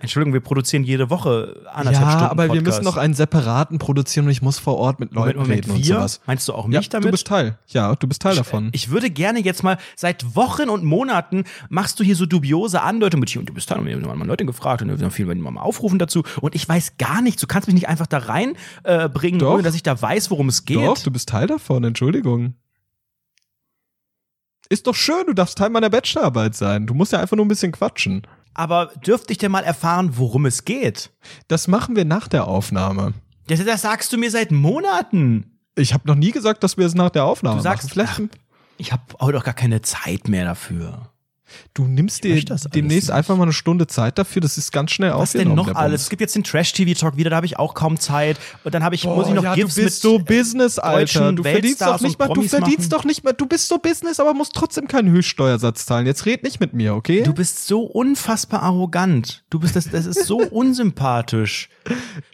Entschuldigung, wir produzieren jede Woche anderthalb Ja, Stunden aber wir Podcast. müssen noch einen separaten produzieren und ich muss vor Ort mit Leuten Moment, Moment, reden und wir? sowas. Meinst du auch Ja, mich damit? du bist Teil. Ja, du bist Teil davon. Ich würde gerne jetzt mal, seit Wochen und Monaten machst du hier so dubiose Andeutungen mit hier und du bist da und wir haben mal Leute gefragt und wir haben viel mal aufrufen dazu und ich weiß gar nichts. Du kannst mich nicht einfach da rein äh, ohne dass ich da weiß, worum es geht. Doch, du bist Teil davon, Entschuldigung. Ist doch schön, du darfst Teil meiner Bachelorarbeit sein. Du musst ja einfach nur ein bisschen quatschen. Aber dürfte ich denn mal erfahren, worum es geht? Das machen wir nach der Aufnahme. Das, das sagst du mir seit Monaten. Ich habe noch nie gesagt, dass wir es nach der Aufnahme Du sagst, machen. Vielleicht, ach, Ich habe auch doch gar keine Zeit mehr dafür. Du nimmst dir demnächst nicht. einfach mal eine Stunde Zeit dafür. Das ist ganz schnell Was denn noch alles? Es gibt jetzt den Trash-TV-Talk wieder, da habe ich auch kaum Zeit. Und dann habe ich, muss ich noch ja, GIFs du bist so Business, Alter. Du verdienst Weltstars doch nicht mal, du verdienst machen. doch nicht mal, du bist so Business, aber musst trotzdem keinen Höchststeuersatz zahlen. Jetzt red nicht mit mir, okay? Du bist so unfassbar arrogant. Du bist das, das ist so unsympathisch.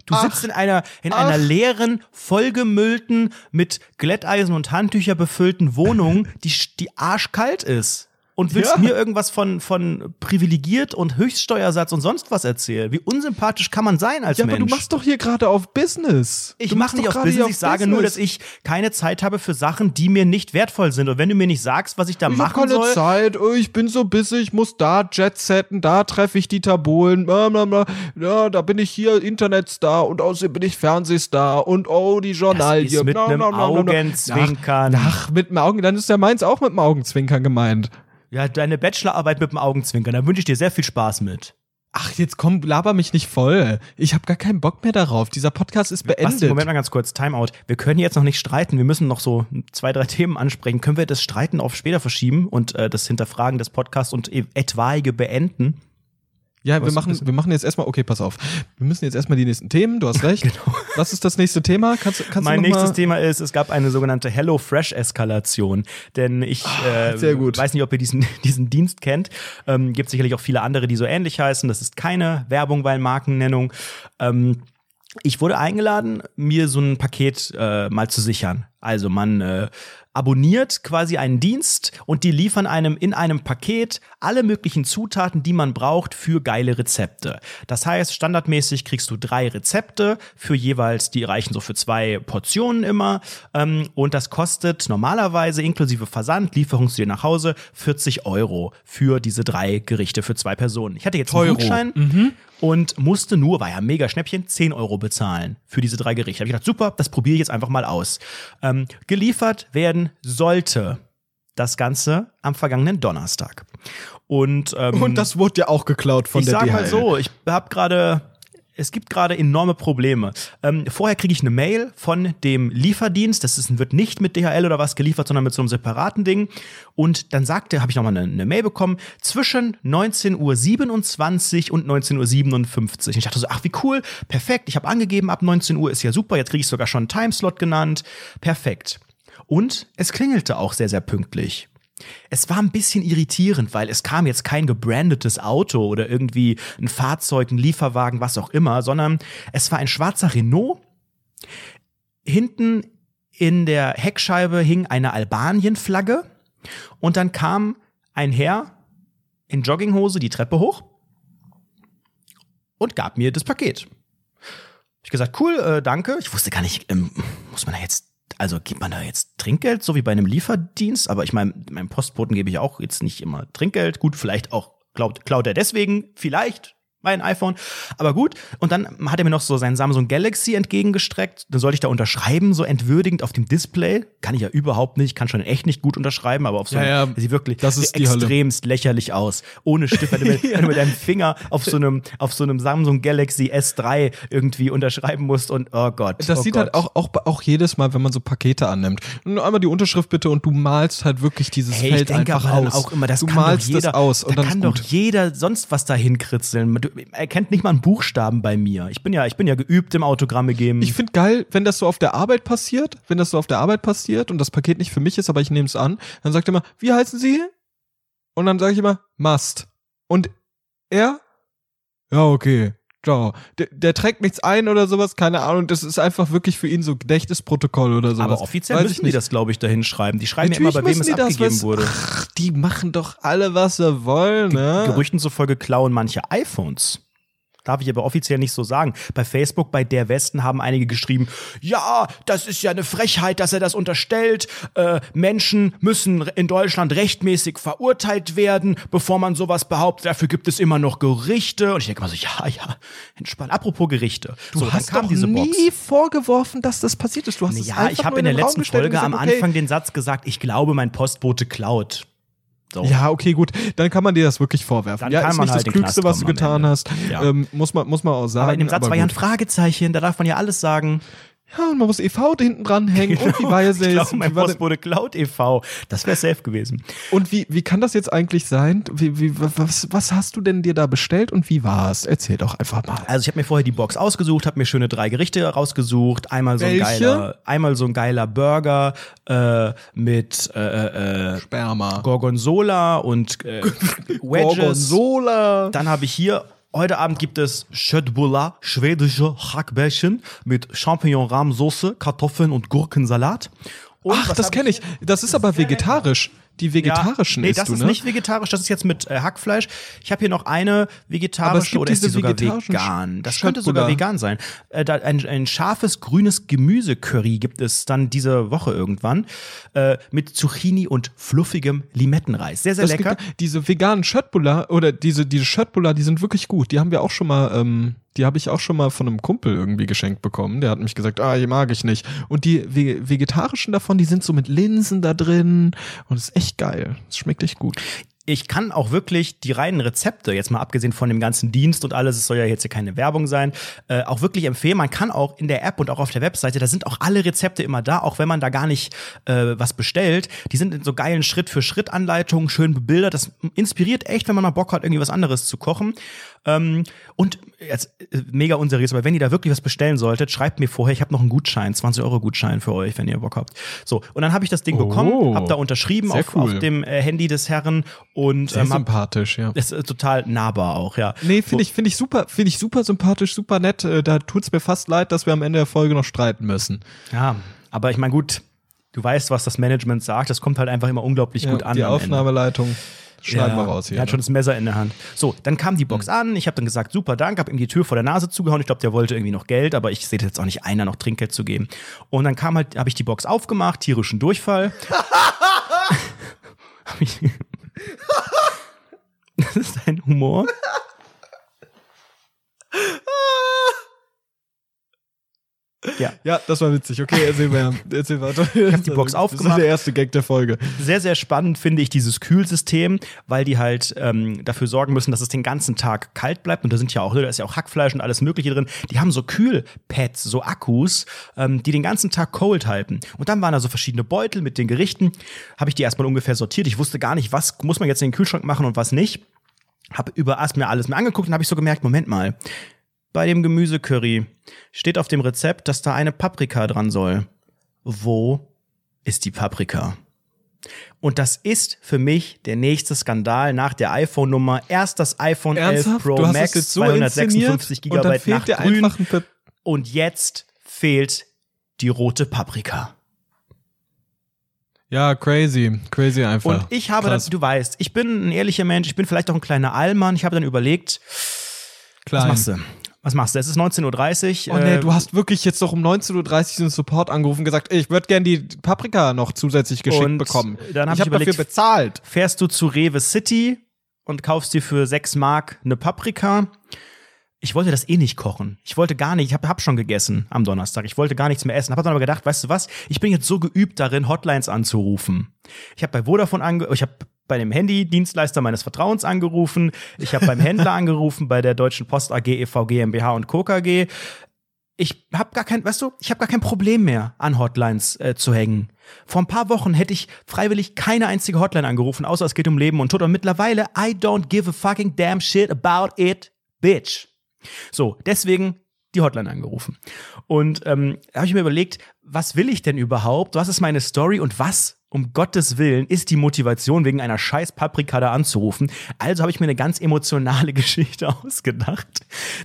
Du sitzt in einer in einer leeren, vollgemüllten, mit Glätteisen und Handtücher befüllten Wohnung, die die arschkalt ist. Und willst Ja. mir irgendwas von, von privilegiert und Höchststeuersatz und sonst was erzählen? Wie unsympathisch kann man sein als ja, Mensch? aber du machst doch hier gerade auf Business. Ich mache nicht auf Business, hier ich sage nur, dass Business. ich keine Zeit habe für Sachen, die mir nicht wertvoll sind. Und wenn du mir nicht sagst, was ich da Ich machen keine soll, Zeit, oh, ich bin so busy, ich muss da Jet setten, da treffe ich Dieter Bohlen, bla, bla, bla. ja, da bin ich hier Internetstar und außerdem bin ich Fernsehstar und oh, die Journalie. ist mit einem. Augenzwinkern. Ach, ach, mit dem Augen, dann ist ja meins auch mit dem Augenzwinkern gemeint. Ja, deine Bachelorarbeit mit dem Augenzwinkern, da wünsche ich dir sehr viel Spaß mit. Ach, jetzt komm, laber mich nicht voll. Ich habe gar keinen Bock mehr darauf. Dieser Podcast ist beendet. Basti, Moment mal ganz kurz, Timeout. Wir können jetzt noch nicht streiten, wir müssen noch so zwei, drei Themen ansprechen. Können wir das Streiten auf später verschieben und äh, das Hinterfragen des Podcasts und e- etwaige beenden? Ja, wir machen, wir machen jetzt erstmal, okay, pass auf. Wir müssen jetzt erstmal die nächsten Themen, du hast recht. Genau. Was ist das nächste Thema? Kannst, kannst mein nächstes Thema ist, es gab eine sogenannte Hello Fresh Eskalation, denn ich äh, sehr gut. weiß nicht, ob ihr diesen diesen Dienst kennt. Ähm, gibt sicherlich auch viele andere, die so ähnlich heißen. Das ist keine Werbung, weil Markennennung. Ähm, ich wurde eingeladen, mir so ein Paket äh, mal zu sichern. Also man äh, abonniert quasi einen Dienst und die liefern einem in einem Paket alle möglichen Zutaten, die man braucht für geile Rezepte. Das heißt, standardmäßig kriegst du drei Rezepte für jeweils, die reichen so für zwei Portionen immer. Ähm, und das kostet normalerweise inklusive Versand, Lieferung zu dir nach Hause 40 Euro für diese drei Gerichte für zwei Personen. Ich hatte jetzt einen Euro. Gutschein Mhm. Und musste nur, war ja ein mega Schnäppchen, 10 Euro bezahlen für diese drei Gerichte. Habe ich gedacht, super, das probiere ich jetzt einfach mal aus. Ähm, geliefert werden sollte das Ganze am vergangenen Donnerstag. Und, ähm, Und das wurde ja auch geklaut von ich der sag DHL. mal so, ich habe gerade es gibt gerade enorme Probleme. Ähm, vorher kriege ich eine Mail von dem Lieferdienst. Das ist, wird nicht mit DHL oder was geliefert, sondern mit so einem separaten Ding. Und dann sagte, habe ich nochmal eine, eine Mail bekommen, zwischen 19.27 Uhr und 19.57 Uhr. Ich dachte so, ach wie cool, perfekt. Ich habe angegeben, ab 19 Uhr ist ja super. Jetzt kriege ich sogar schon einen Timeslot genannt. Perfekt. Und es klingelte auch sehr, sehr pünktlich. Es war ein bisschen irritierend, weil es kam jetzt kein gebrandetes Auto oder irgendwie ein Fahrzeug, ein Lieferwagen, was auch immer, sondern es war ein schwarzer Renault. Hinten in der Heckscheibe hing eine Albanien-Flagge und dann kam ein Herr in Jogginghose die Treppe hoch und gab mir das Paket. Ich gesagt, cool, äh, danke. Ich wusste gar nicht, ähm, muss man da jetzt also gibt man da jetzt Trinkgeld, so wie bei einem Lieferdienst? Aber ich meine, meinem Postboten gebe ich auch jetzt nicht immer Trinkgeld. Gut, vielleicht auch klaut, klaut er deswegen, vielleicht mein iPhone. Aber gut. Und dann hat er mir noch so sein Samsung Galaxy entgegengestreckt. Dann sollte ich da unterschreiben, so entwürdigend auf dem Display. Kann ich ja überhaupt nicht, kann schon echt nicht gut unterschreiben, aber auf so Ja, einem, ja, sieht wirklich das ist die Hölle. extremst lächerlich aus. Ohne Stift, wenn du mit, wenn du mit deinem Finger auf so einem, auf so einem Samsung Galaxy S3 irgendwie unterschreiben musst und oh Gott. Das oh sieht Gott. halt auch, auch, auch jedes Mal, wenn man so Pakete annimmt. Nur einmal die Unterschrift bitte und du malst halt wirklich dieses Hey, ich Feld denke einfach dann aus. auch immer, das du malst jeder, das aus und da dann kann doch jeder sonst was dahin kritzeln. Du, er kennt nicht mal einen Buchstaben bei mir. Ich bin ja, ich bin ja geübt im Autogramme geben. Ich finde geil, wenn das so auf der Arbeit passiert, wenn das so auf der Arbeit passiert und das Paket nicht für mich ist, aber ich nehme es an, dann sagt er immer, wie heißen Sie? Und dann sage ich immer, Must. Und er? Ja, okay. Ciao. Der, der trägt nichts ein oder sowas, keine Ahnung. Das ist einfach wirklich für ihn so Gedächtnisprotokoll oder sowas. aber offiziell Weiß müssen die das, glaube ich, da hinschreiben. Die schreiben ja immer, Natürlich bei wem es das, abgegeben was- wurde. Ach, die machen doch alle, was sie wollen, ne? Gerüchten zufolge klauen manche iPhones. Darf ich aber offiziell nicht so sagen. Bei Facebook, bei der Westen haben einige geschrieben, ja, das ist ja eine Frechheit, dass er das unterstellt. Äh, Menschen müssen in Deutschland rechtmäßig verurteilt werden, bevor man sowas behauptet. Dafür gibt es immer noch Gerichte. Und ich denke mal so, ja, ja, entspannt. Apropos Gerichte. Du so, hast kam doch diese nie vorgeworfen, dass das passiert ist. Du hast es Ja, einfach ich habe in der letzten Folge am gesagt, okay. Anfang den Satz gesagt, ich glaube, mein Postbote klaut. So. Ja, okay, gut. Dann kann man dir das wirklich vorwerfen. Dann ja, ist nicht halt das Klügste, was du getan hast. Ja. Ähm, muss, man, muss man auch sagen. Aber in dem Satz war ja ein. Fragezeichen, da darf man ja alles sagen. Ja, und man muss EV hinten dranhängen. Und wie war es ich glaube, mein denn- Postbote Cloud e.V. Das wäre safe gewesen. Und wie, wie kann das jetzt eigentlich sein? Wie, wie, was, was hast du denn dir da bestellt und wie war es? Erzähl doch einfach mal. Also ich habe mir vorher die Box ausgesucht, habe mir schöne drei Gerichte rausgesucht. Einmal so ein geiler, einmal so ein geiler Burger äh, mit äh, äh, Sperma. Gorgonzola und äh, Wedges. Gorgonzola. Dann habe ich hier Heute Abend gibt es Schöttbullar, schwedische Hackbällchen mit Champignon-Rahmsoße, Kartoffeln und Gurkensalat. Und Ach, das kenne ich. Das ist aber vegetarisch. Die vegetarischen ja, nee, isst das du, ist ne? nicht vegetarisch, das ist jetzt mit äh, Hackfleisch. Ich habe hier noch eine vegetarische oder ist die sogar vegan? Das könnte sogar vegan sein. Äh, ein, ein scharfes grünes Gemüsecurry gibt es dann diese Woche irgendwann äh, mit Zucchini und fluffigem Limettenreis. Sehr, sehr Das lecker. gibt- diese veganen Schöttbullar oder diese, diese Schöttbullar, die sind wirklich gut. Die haben wir auch schon mal, ähm, die habe ich auch schon mal von einem Kumpel irgendwie geschenkt bekommen. Der hat mich gesagt, ah, die mag ich nicht. Und die ve vegetarischen davon, die sind so mit Linsen da drin und ist echt geil. Es schmeckt echt gut. ich kann auch wirklich die reinen Rezepte, jetzt mal abgesehen von dem ganzen Dienst und alles, es soll ja jetzt hier keine Werbung sein, äh, auch wirklich empfehlen. Man kann auch in der App und auch auf der Webseite, da sind auch alle Rezepte immer da, auch wenn man da gar nicht äh, was bestellt. Die sind in so geilen Schritt-für-Schritt-Anleitungen, schön bebildert. Das inspiriert echt, wenn man mal Bock hat, irgendwie was anderes zu kochen. Ähm, und jetzt äh, mega unseriös, aber wenn ihr da wirklich was bestellen solltet, schreibt mir vorher, ich habe noch einen Gutschein, 20 Euro Gutschein für euch, wenn ihr Bock habt. So, und dann habe ich das Ding Oh, bekommen, habe da unterschrieben auf, cool. auf dem äh, Handy des Herren Und Sehr ähm, hab- sympathisch, ja. ist äh, total nahbar auch, ja. Nee, finde ich, finde ich super, finde ich super sympathisch, super nett. Äh, Da tut's mir fast leid, dass wir am Ende der Folge noch streiten müssen. Ja, aber ich meine, gut, du weißt, was das Management sagt. Das kommt halt einfach immer unglaublich gut Ja, an. die am Ende. Schneiden wir raus hier. ne? Er hat schon das Messer in der Hand. So, dann kam die Box an. Ich habe dann gesagt, super Dank, habe ihm die Tür vor der Nase zugehauen. Ich glaube, der wollte irgendwie noch Geld, aber ich sehe jetzt auch nicht einer noch Trinkgeld zu geben. Und dann kam halt, habe ich die Box aufgemacht, tierischen Durchfall. Das ist dein Humor. Ja. Ja, das war witzig. Okay, erzähl weiter. Erzähl weiter. Ich hab die Box Das aufgemacht. ist der erste Gag der Folge. Sehr, sehr spannend finde ich dieses Kühlsystem, weil die halt ähm, dafür sorgen müssen, dass es den ganzen Tag kalt bleibt. Und da sind ja auch, da ist ja auch Hackfleisch und alles Mögliche drin. Die haben so Kühlpads, so Akkus, ähm, die den ganzen Tag cold halten. Und dann waren da so verschiedene Beutel mit den Gerichten. Habe ich die erstmal ungefähr sortiert. Ich wusste gar nicht, was muss man jetzt in den Kühlschrank machen und was nicht. Habe über erst mir alles mir angeguckt und habe ich so gemerkt, Moment mal. Bei dem Gemüsecurry steht auf dem Rezept, dass da eine Paprika dran soll. Wo ist die Paprika? Und das ist für mich der nächste Skandal nach der iPhone-Nummer. Erst das iPhone 11 Ernsthaft? Pro du hast Max, so 256 inszeniert und dann Gigabyte nach grün. Und jetzt fehlt die rote Paprika. Ja, crazy. Crazy einfach. Und ich habe dann, Krass. du weißt, ich bin ein ehrlicher Mensch, ich bin vielleicht auch ein kleiner Allmann. Ich habe dann überlegt, Klein. was machst du? Was machst du? Es ist 19.30 Uhr. Oh nee, äh, du hast wirklich jetzt doch um 19.30 Uhr den Support angerufen und gesagt, ey, ich würde gern die Paprika noch zusätzlich geschickt bekommen. dann hab ich ich habe dafür bezahlt. fährst du zu Rewe City und kaufst dir für 6 Mark eine Paprika. Ich wollte das eh nicht kochen. Ich wollte gar nicht, ich habe hab schon gegessen am Donnerstag. Ich wollte gar nichts mehr essen. Habe dann aber gedacht, weißt du was? Ich bin jetzt so geübt darin, Hotlines anzurufen. Ich habe bei Vodafone ange ich habe bei dem Handy-Dienstleister meines Vertrauens angerufen. Ich habe beim Händler angerufen, bei der Deutschen Post AG, EV GmbH und Co. KG. Ich habe gar kein, weißt du, ich habe gar kein Problem mehr, an Hotlines äh, zu hängen. Vor ein paar Wochen hätte ich freiwillig keine einzige Hotline angerufen, außer es geht um Leben und Tod. Und mittlerweile, I don't give a fucking damn shit about it, bitch. So, deswegen die Hotline angerufen. Und ähm, da habe ich mir überlegt, was will ich denn überhaupt? Was ist meine Story und was, um Gottes Willen, ist die Motivation, wegen einer scheiß Paprika da anzurufen? Also habe ich mir eine ganz emotionale Geschichte ausgedacht,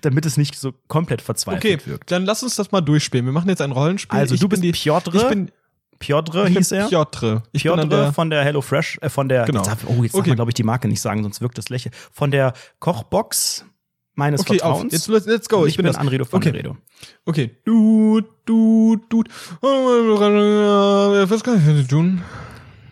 damit es nicht so komplett verzweifelt Okay, wirkt. dann lass uns das mal durchspielen. Wir machen jetzt ein Rollenspiel. Also Ich du bin bist die, Piotr? Ich bin, Piotr ich bin hieß er. Piotr. Ich bin Piotr der, von der Hello Fresh, äh, von der, Genau. jetzt darf, oh, jetzt darf Okay. man, glaube ich, die Marke nicht sagen, sonst wirkt das lächeln. Von der Kochbox meines Okay, auf. Vertrauens. Jetzt, let's, go. Und Ich, bin das. Anredo von okay. Anredo. Okay. Du, du, du. Was kann ich für dich tun?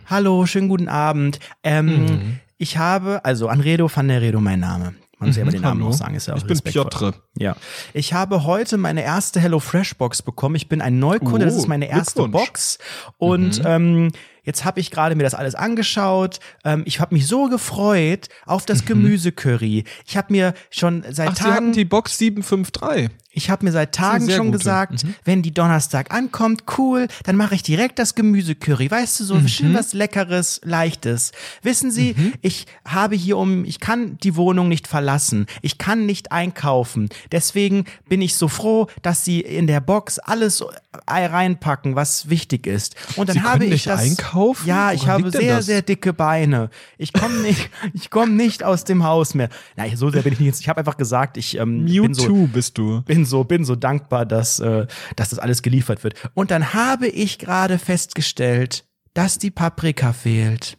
Hallo, schönen guten Abend. Ähm, Mhm. Ich habe, also Anredo van der Redo mein Name. Man muss ja aber den Namen hallo. auch sagen, ist ja auch Ich bin. Piotr. Ja. Ich habe heute meine erste Hello Fresh Box bekommen. Ich bin ein Neukunde, das Oh, ist meine erste. Box. Und ähm, jetzt habe ich gerade mir das alles angeschaut. Ähm, ich habe mich so gefreut auf das Gemüsecurry. Ich habe mir schon seit Mhm. Ach, Sie hatten Tagen die Box 753. ich habe mir seit Tagen schon gute. gesagt, wenn die Donnerstag ankommt, cool, dann mache ich direkt das Gemüsecurry. Weißt du, so Mhm. schön was Leckeres, Leichtes. Wissen Sie, ich habe hier um, ich kann die Wohnung nicht verlassen. Ich kann nicht einkaufen. Deswegen bin ich so froh, dass Sie in der Box alles reinpacken, was wichtig ist. Und dann Sie habe ich das. einkaufen? Ja, ich Woran habe sehr, sehr dicke Beine. Ich komme nicht, ich komme nicht aus dem Haus mehr. Nein, so sehr bin ich nicht. Ich habe einfach gesagt, ich ähm, bin so bist du. bin so, bin so dankbar, dass, äh, dass das alles geliefert wird. Und dann habe ich gerade festgestellt, dass die Paprika fehlt.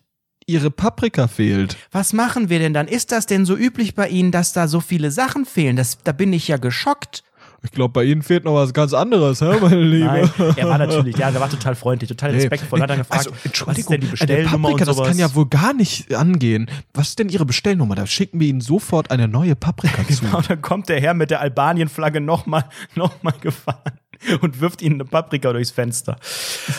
Ihre Paprika fehlt. Was machen wir denn dann? Ist das denn so üblich bei Ihnen, dass da so viele Sachen fehlen? Das, da bin ich ja geschockt. Ich glaube, bei Ihnen fehlt noch was ganz anderes, hä, meine Liebe? Nein, er war natürlich, ja, der war total freundlich, total respektvoll, hat dann gefragt, also, was ist denn die eine Bestellnummer Paprika, und sowas? das kann ja wohl gar nicht angehen. Was ist denn Ihre Bestellnummer? Da schicken wir Ihnen sofort eine neue Paprika zu. Und dann kommt der Herr mit der Albanien-Flagge nochmal noch mal gefahren und wirft ihnen eine Paprika durchs Fenster.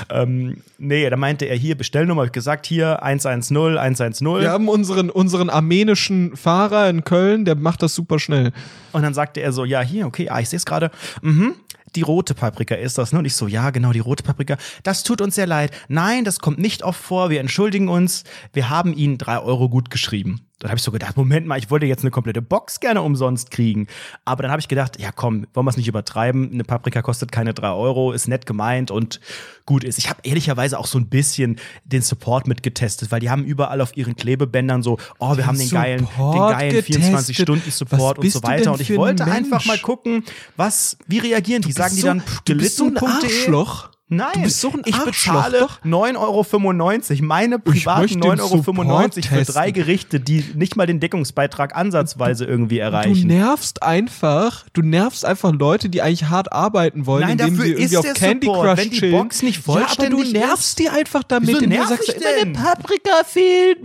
ähm, nee, da meinte er hier, Bestellnummer, hab ich gesagt, hier 110, 110. Wir haben unseren, unseren armenischen Fahrer in Köln, der macht das super schnell. Und dann sagte er so, ja, hier, okay, ah, ich sehe es gerade. Mhm. Die rote Paprika ist das, ne? Und ich so, ja, genau, die rote Paprika. Das tut uns sehr leid. Nein, das kommt nicht oft vor. Wir entschuldigen uns. Wir haben Ihnen drei Euro gut geschrieben. Dann habe ich so gedacht, Moment mal, ich wollte jetzt eine komplette Box gerne umsonst kriegen. Aber dann habe ich gedacht, ja komm, wollen wir es nicht übertreiben? Eine Paprika kostet keine drei Euro, ist nett gemeint und gut ist. Ich habe ehrlicherweise auch so ein bisschen den Support mitgetestet, weil die haben überall auf ihren Klebebändern so, oh, wir Den haben den geilen, den Support geilen getestet? 24-Stunden-Support Was und so weiter. Und ich wollte Mensch? einfach mal gucken, was, wie reagieren die? Sagen die dann pff, du bist so ein? Arschloch. Nein, Du bist so ein ich bezahle doch. 9,95 Euro, meine privaten möchte den 9,95 Euro für drei Gerichte, die nicht mal den Deckungsbeitrag ansatzweise irgendwie Du erreichen. nervst einfach, du nervst einfach Leute, die eigentlich hart arbeiten wollen, Nein, indem dafür sie irgendwie ist auf Candy Support. Crush Wenn die chillen. Box nicht ja, aber du vollständig nervst ist. die einfach damit, Wieso indem du sagst, der Paprika fehlt.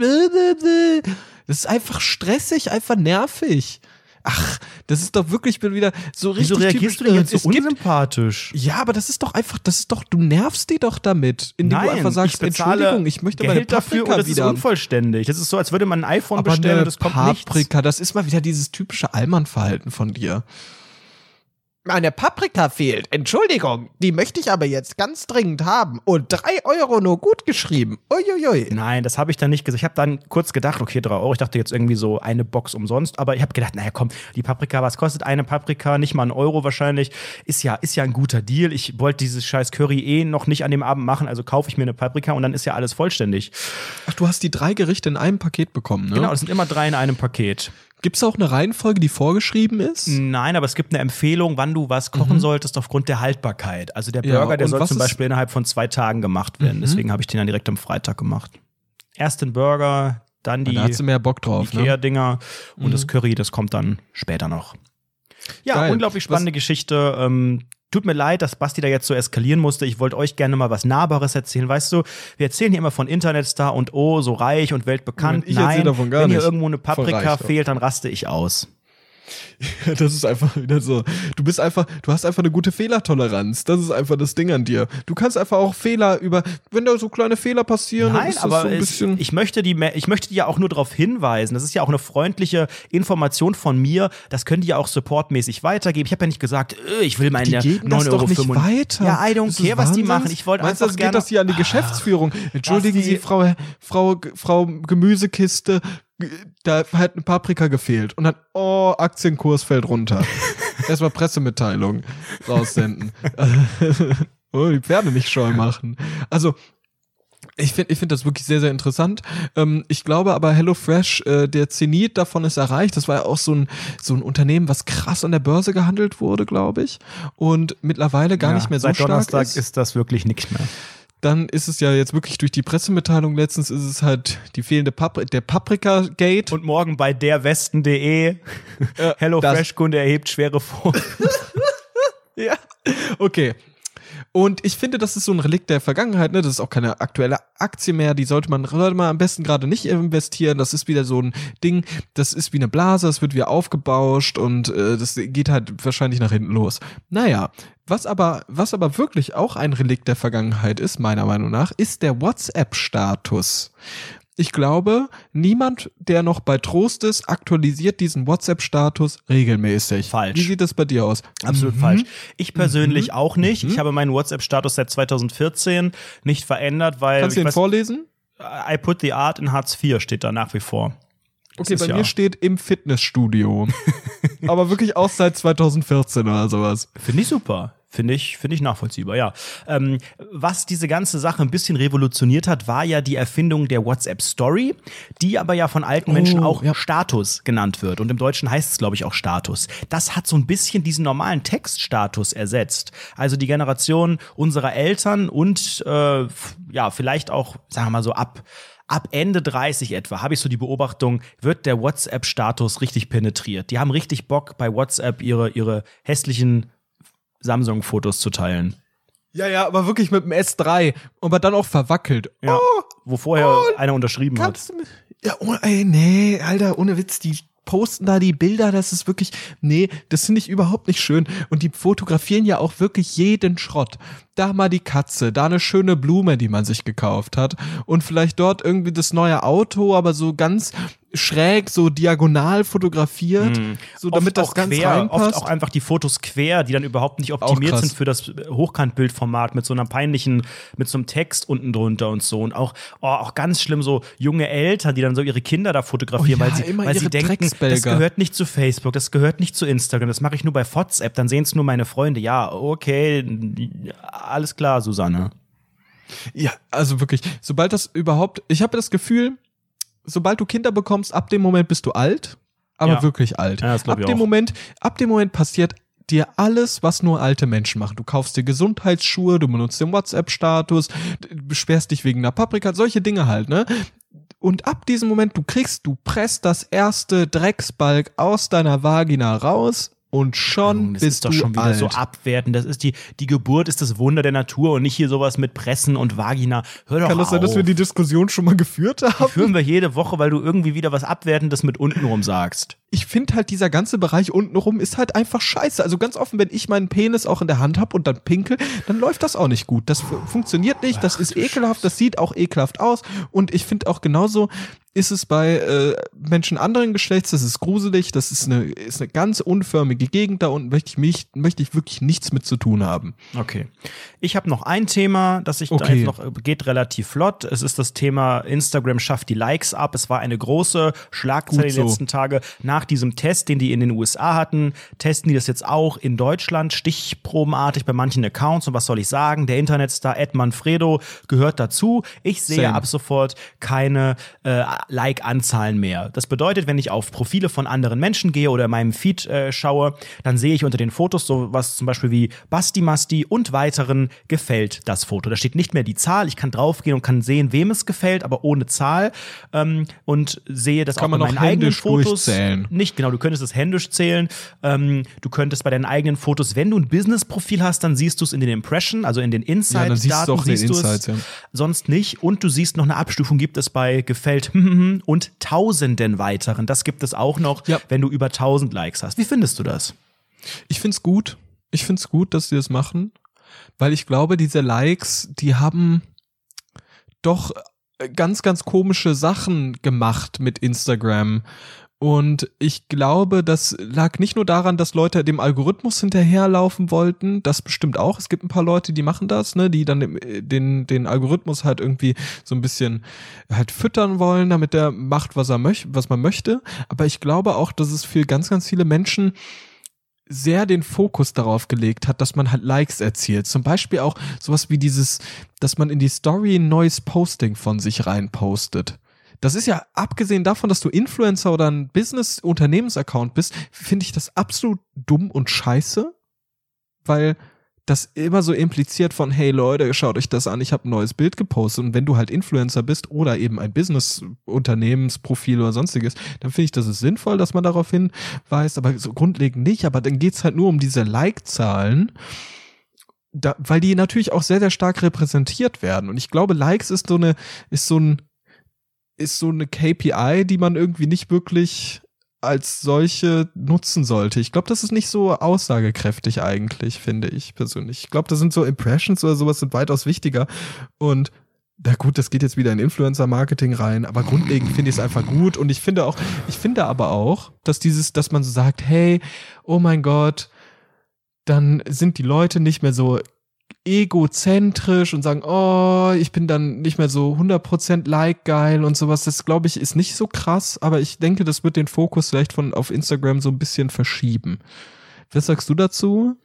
Das ist einfach stressig, einfach nervig. Ach, das ist doch wirklich wieder so richtig Wieso reagierst du denn typisch, jetzt so es gibt, unsympathisch? Ja, aber das ist doch einfach, das ist doch, du nervst die doch damit, indem Nein, du einfach sagst, ich Entschuldigung, ich möchte meine Geld dafür Paprika und das ist wieder. haben. unvollständig. Das ist so, als würde man ein iPhone aber bestellen und es kommt Paprika, nichts. das ist mal wieder dieses typische Allmann-Verhalten von dir. Meine Paprika fehlt. Entschuldigung, die möchte ich aber jetzt ganz dringend haben. Und drei Euro nur gut geschrieben. Uiuiui. Nein, das habe ich dann nicht gesagt. Ich habe dann kurz gedacht, okay, drei Euro. Ich dachte jetzt irgendwie so eine Box umsonst. Aber ich habe gedacht, naja, komm, die Paprika, was kostet eine Paprika? Nicht mal ein Euro wahrscheinlich. Ist ja, ist ja ein guter Deal. Ich wollte dieses scheiß Curry eh noch nicht an dem Abend machen. Also kaufe ich mir eine Paprika und dann ist ja alles vollständig. Ach, du hast die drei Gerichte in einem Paket bekommen, ne? Genau, das sind immer drei in einem Paket. Gibt es auch eine Reihenfolge, die vorgeschrieben ist? Nein, aber es gibt eine Empfehlung, wann du was kochen solltest aufgrund der Haltbarkeit. Also der Mhm. Ja, Burger, der soll was zum Beispiel innerhalb von zwei Tagen gemacht werden. Mhm. Deswegen habe ich den dann direkt am Freitag gemacht. Erst den Burger, dann die Da hast du mehr Bock drauf, ne? Ikea-Dinger und das Curry, das kommt dann später noch. Ja, Geil. unglaublich spannende Geschichte. Ähm, tut mir leid, dass Basti da jetzt so eskalieren musste. Ich wollte euch gerne mal was Nahbares erzählen. Weißt du, wir erzählen hier immer von Internetstar und oh, so reich und weltbekannt. Nein, davon gar wenn hier nicht. irgendwo eine Paprika reich fehlt, dann raste ich aus. Das ist einfach wieder so. Du bist einfach, du hast einfach eine gute Fehlertoleranz. Das ist einfach das Ding an dir. Du kannst einfach auch Fehler über, wenn da so kleine Fehler passieren, Nein, aber so ein es, bisschen. ich möchte die, ich möchte die ja auch nur darauf hinweisen. Das ist ja auch eine freundliche Information von mir. Das können die ja auch supportmäßig weitergeben. Ich habe ja nicht gesagt, äh, ich will meine die geben das 9,95 doch Euro. nicht weiter. Ja, I don't care, was die machen. Ich wollte Meinst du, einfach das gerne. geht das hier an die Geschäftsführung? Entschuldigen. Sie, Frau, Frau, Frau Gemüsekiste, da hat eine Paprika gefehlt. Und dann, oh, Aktienkurs fällt runter. Erstmal Pressemitteilung raussenden. oh, die Pferde nicht scheu machen. Also, ich finde ich find das wirklich sehr, sehr interessant. Ähm, ich glaube aber, HelloFresh, äh, der Zenit davon ist erreicht. Das war ja auch so ein, so ein Unternehmen, was krass an der Börse gehandelt wurde, glaube ich. Und mittlerweile gar Ja, nicht mehr so seit stark Donnerstag ist. ist. das wirklich nichts mehr. Dann ist es ja jetzt wirklich durch die Pressemitteilung letztens ist es halt die fehlende Papri der Paprika-Gate. Und morgen bei derwesten.de Hello das- Fresh Kunde erhebt schwere Vor. Ja. Okay. Und ich finde, das ist so ein Relikt der Vergangenheit, ne? Das ist auch keine aktuelle Aktie mehr, die sollte man, sollte man am besten gerade nicht investieren. Das ist wieder so ein Ding, das ist wie eine Blase, es wird wieder aufgebauscht und äh, das geht halt wahrscheinlich nach hinten los. Naja, was aber, was aber wirklich auch ein Relikt der Vergangenheit ist, meiner Meinung nach, ist der WhatsApp-Status. Ich glaube, niemand, der noch bei Trost ist, aktualisiert diesen WhatsApp-Status regelmäßig. Falsch. Wie sieht das bei dir aus? Absolut Mhm. falsch. Ich persönlich auch nicht. Ich habe meinen WhatsApp-Status seit 2014 nicht verändert, weil Kannst du ich den weiß, vorlesen? I put the art in Hartz IV steht da nach wie vor. Okay, bei ja- mir steht im Fitnessstudio. Aber wirklich auch seit 2014 oder sowas. Finde ich super. Finde ich, finde ich nachvollziehbar, ja. Ähm, was diese ganze Sache ein bisschen revolutioniert hat, war ja die Erfindung der WhatsApp Story, die aber ja von alten Menschen Oh, auch ja. Status genannt wird. Und im Deutschen heißt es, glaube ich, auch Status. Das hat so ein bisschen diesen normalen Textstatus ersetzt. Also die Generation unserer Eltern und äh, ja, vielleicht auch, sagen wir mal so, ab ab Ende 30 etwa habe ich so die Beobachtung, wird der WhatsApp-Status richtig penetriert. Die haben richtig Bock, bei WhatsApp ihre, ihre hässlichen Samsung-Fotos zu teilen. Ja, ja, aber wirklich mit dem S3. Aber dann auch verwackelt. Ja. Oh, Wo vorher einer unterschrieben hat. Ja, oh, ey, nee, Alter, ohne Witz, die posten da die Bilder, das ist wirklich, nee, das finde ich überhaupt nicht schön. Und die fotografieren ja auch wirklich jeden Schrott. Da mal die Katze, da eine schöne Blume, die man sich gekauft hat und vielleicht dort irgendwie das neue Auto, aber so ganz schräg, so diagonal fotografiert, Mhm. so damit oft das auch ganz quer, reinpasst. Oft auch einfach die Fotos quer, die dann überhaupt nicht optimiert sind für das Hochkantbildformat mit so einer peinlichen, mit so einem Text unten drunter und so. Und auch, oh, auch ganz schlimm, so junge Eltern, die dann so ihre Kinder da fotografieren, Oh ja, weil sie, immer weil sie denken, das gehört nicht zu Facebook, das gehört nicht zu Instagram, das mache ich nur bei WhatsApp, dann sehen es nur meine Freunde. Ja, okay, alles klar, Susanne. Ja, also wirklich, sobald das überhaupt, ich habe das Gefühl, sobald du Kinder bekommst, ab dem Moment bist du alt, aber Ja. wirklich alt. Ja, ab dem auch. Moment, ab dem Moment passiert dir alles, was nur alte Menschen machen. Du kaufst dir Gesundheitsschuhe, du benutzt den WhatsApp-Status, beschwerst dich wegen einer Paprika, solche Dinge halt, ne? Und ab diesem Moment, du kriegst, du presst das erste Drecksbalg aus deiner Vagina raus und schon das bist ist doch du schon wieder alt. so abwertend. Das ist die, die Geburt ist das Wunder der Natur und nicht hier sowas mit Pressen und Vagina. Hör doch Kann das auf. sein, dass wir die Diskussion schon mal geführt haben? führen wir jede Woche, weil du irgendwie wieder was Abwertendes mit untenrum sagst. ich finde halt, dieser ganze Bereich untenrum ist halt einfach scheiße. Also ganz offen, wenn ich meinen Penis auch in der Hand habe und dann pinkel, dann läuft das auch nicht gut. Das fu- funktioniert nicht, das ist ekelhaft, das sieht auch ekelhaft aus. Und ich finde auch genauso ist es bei äh, Menschen anderen Geschlechts, das ist gruselig, das ist eine, ist eine ganz unförmige Gegend da unten, möchte ich, mich, möchte ich wirklich nichts mit zu tun haben. Okay. Ich habe noch ein Thema, das ich da Okay. jetzt noch geht relativ flott. Es ist das Thema Instagram schafft die Likes ab. Es war eine große Schlagzeile Gut die so. letzten Tage nach diesem Test, den die in den USA hatten. Testen die das jetzt auch in Deutschland stichprobenartig bei manchen Accounts und was soll ich sagen? Der Internetstar Ed Manfredo gehört dazu. Ich sehe Same. ab sofort keine äh, Like-Anzahlen mehr. Das bedeutet, wenn ich auf Profile von anderen Menschen gehe oder in meinem Feed äh, schaue, dann sehe ich unter den Fotos sowas zum Beispiel wie Basti Masti und weiteren gefällt das Foto. Da steht nicht mehr die Zahl. Ich kann draufgehen und kann sehen, wem es gefällt, aber ohne Zahl ähm, und sehe das Kann auch man bei meinen eigenen Fotos. Nicht genau, du könntest es händisch zählen. Ähm, du könntest bei deinen eigenen Fotos, wenn du ein Business-Profil hast, dann siehst du es in den Impression, also in den Ja, dann siehst den siehst du Insights, es. ja. Sonst nicht. Und du siehst noch eine Abstufung, gibt es bei gefällt und tausenden weiteren. Das gibt es auch noch, Ja. wenn du über tausend Likes hast. Wie findest du das? Ich find's gut. Ich find's gut, dass sie das machen, weil ich glaube, diese Likes, die haben doch äh, ganz, ganz komische Sachen gemacht mit Instagram. Und ich glaube, das lag nicht nur daran, dass Leute dem Algorithmus hinterherlaufen wollten, das bestimmt auch. Es gibt ein paar Leute, die machen das, ne, die dann dem- den, den Algorithmus halt irgendwie so ein bisschen halt füttern wollen, damit der macht, was er möchte, was man möchte. Aber ich glaube auch, dass es für ganz, ganz viele Menschen sehr den Fokus darauf gelegt hat, dass man halt Likes erzielt. Zum Beispiel auch sowas wie dieses, dass man in die Story ein neues Posting von sich reinpostet. Das ist ja, abgesehen davon, dass du Influencer oder ein Business-Unternehmensaccount bist, finde ich das absolut dumm und scheiße, weil das immer so impliziert von, hey Leute, schaut euch das an, ich habe ein neues Bild gepostet. Und wenn du halt Influencer bist oder eben ein Business-Unternehmensprofil oder sonstiges, dann finde ich, das ist sinnvoll, dass man darauf hinweist, aber so grundlegend nicht. Aber dann geht's halt nur um diese Like-Zahlen. Da, weil die natürlich auch sehr, sehr stark repräsentiert werden. Und ich glaube, Likes ist so eine, ist so ein, ist so eine KPI, die man irgendwie nicht wirklich als solche nutzen sollte. Ich glaube, das ist nicht so aussagekräftig eigentlich, finde ich persönlich. Ich glaube, das sind so Impressions oder sowas sind weitaus wichtiger. Und na gut, das geht jetzt wieder in Influencer-Marketing rein, aber grundlegend finde ich es einfach gut. Und ich finde auch, ich finde aber auch, dass dieses, dass man so sagt, hey, oh mein Gott, dann sind die Leute nicht mehr so egozentrisch und sagen, oh, ich bin dann nicht mehr so 100% like geil und sowas. Das glaube ich ist nicht so krass, aber ich denke, das wird den Fokus vielleicht von auf Instagram so ein bisschen verschieben. Was sagst du dazu?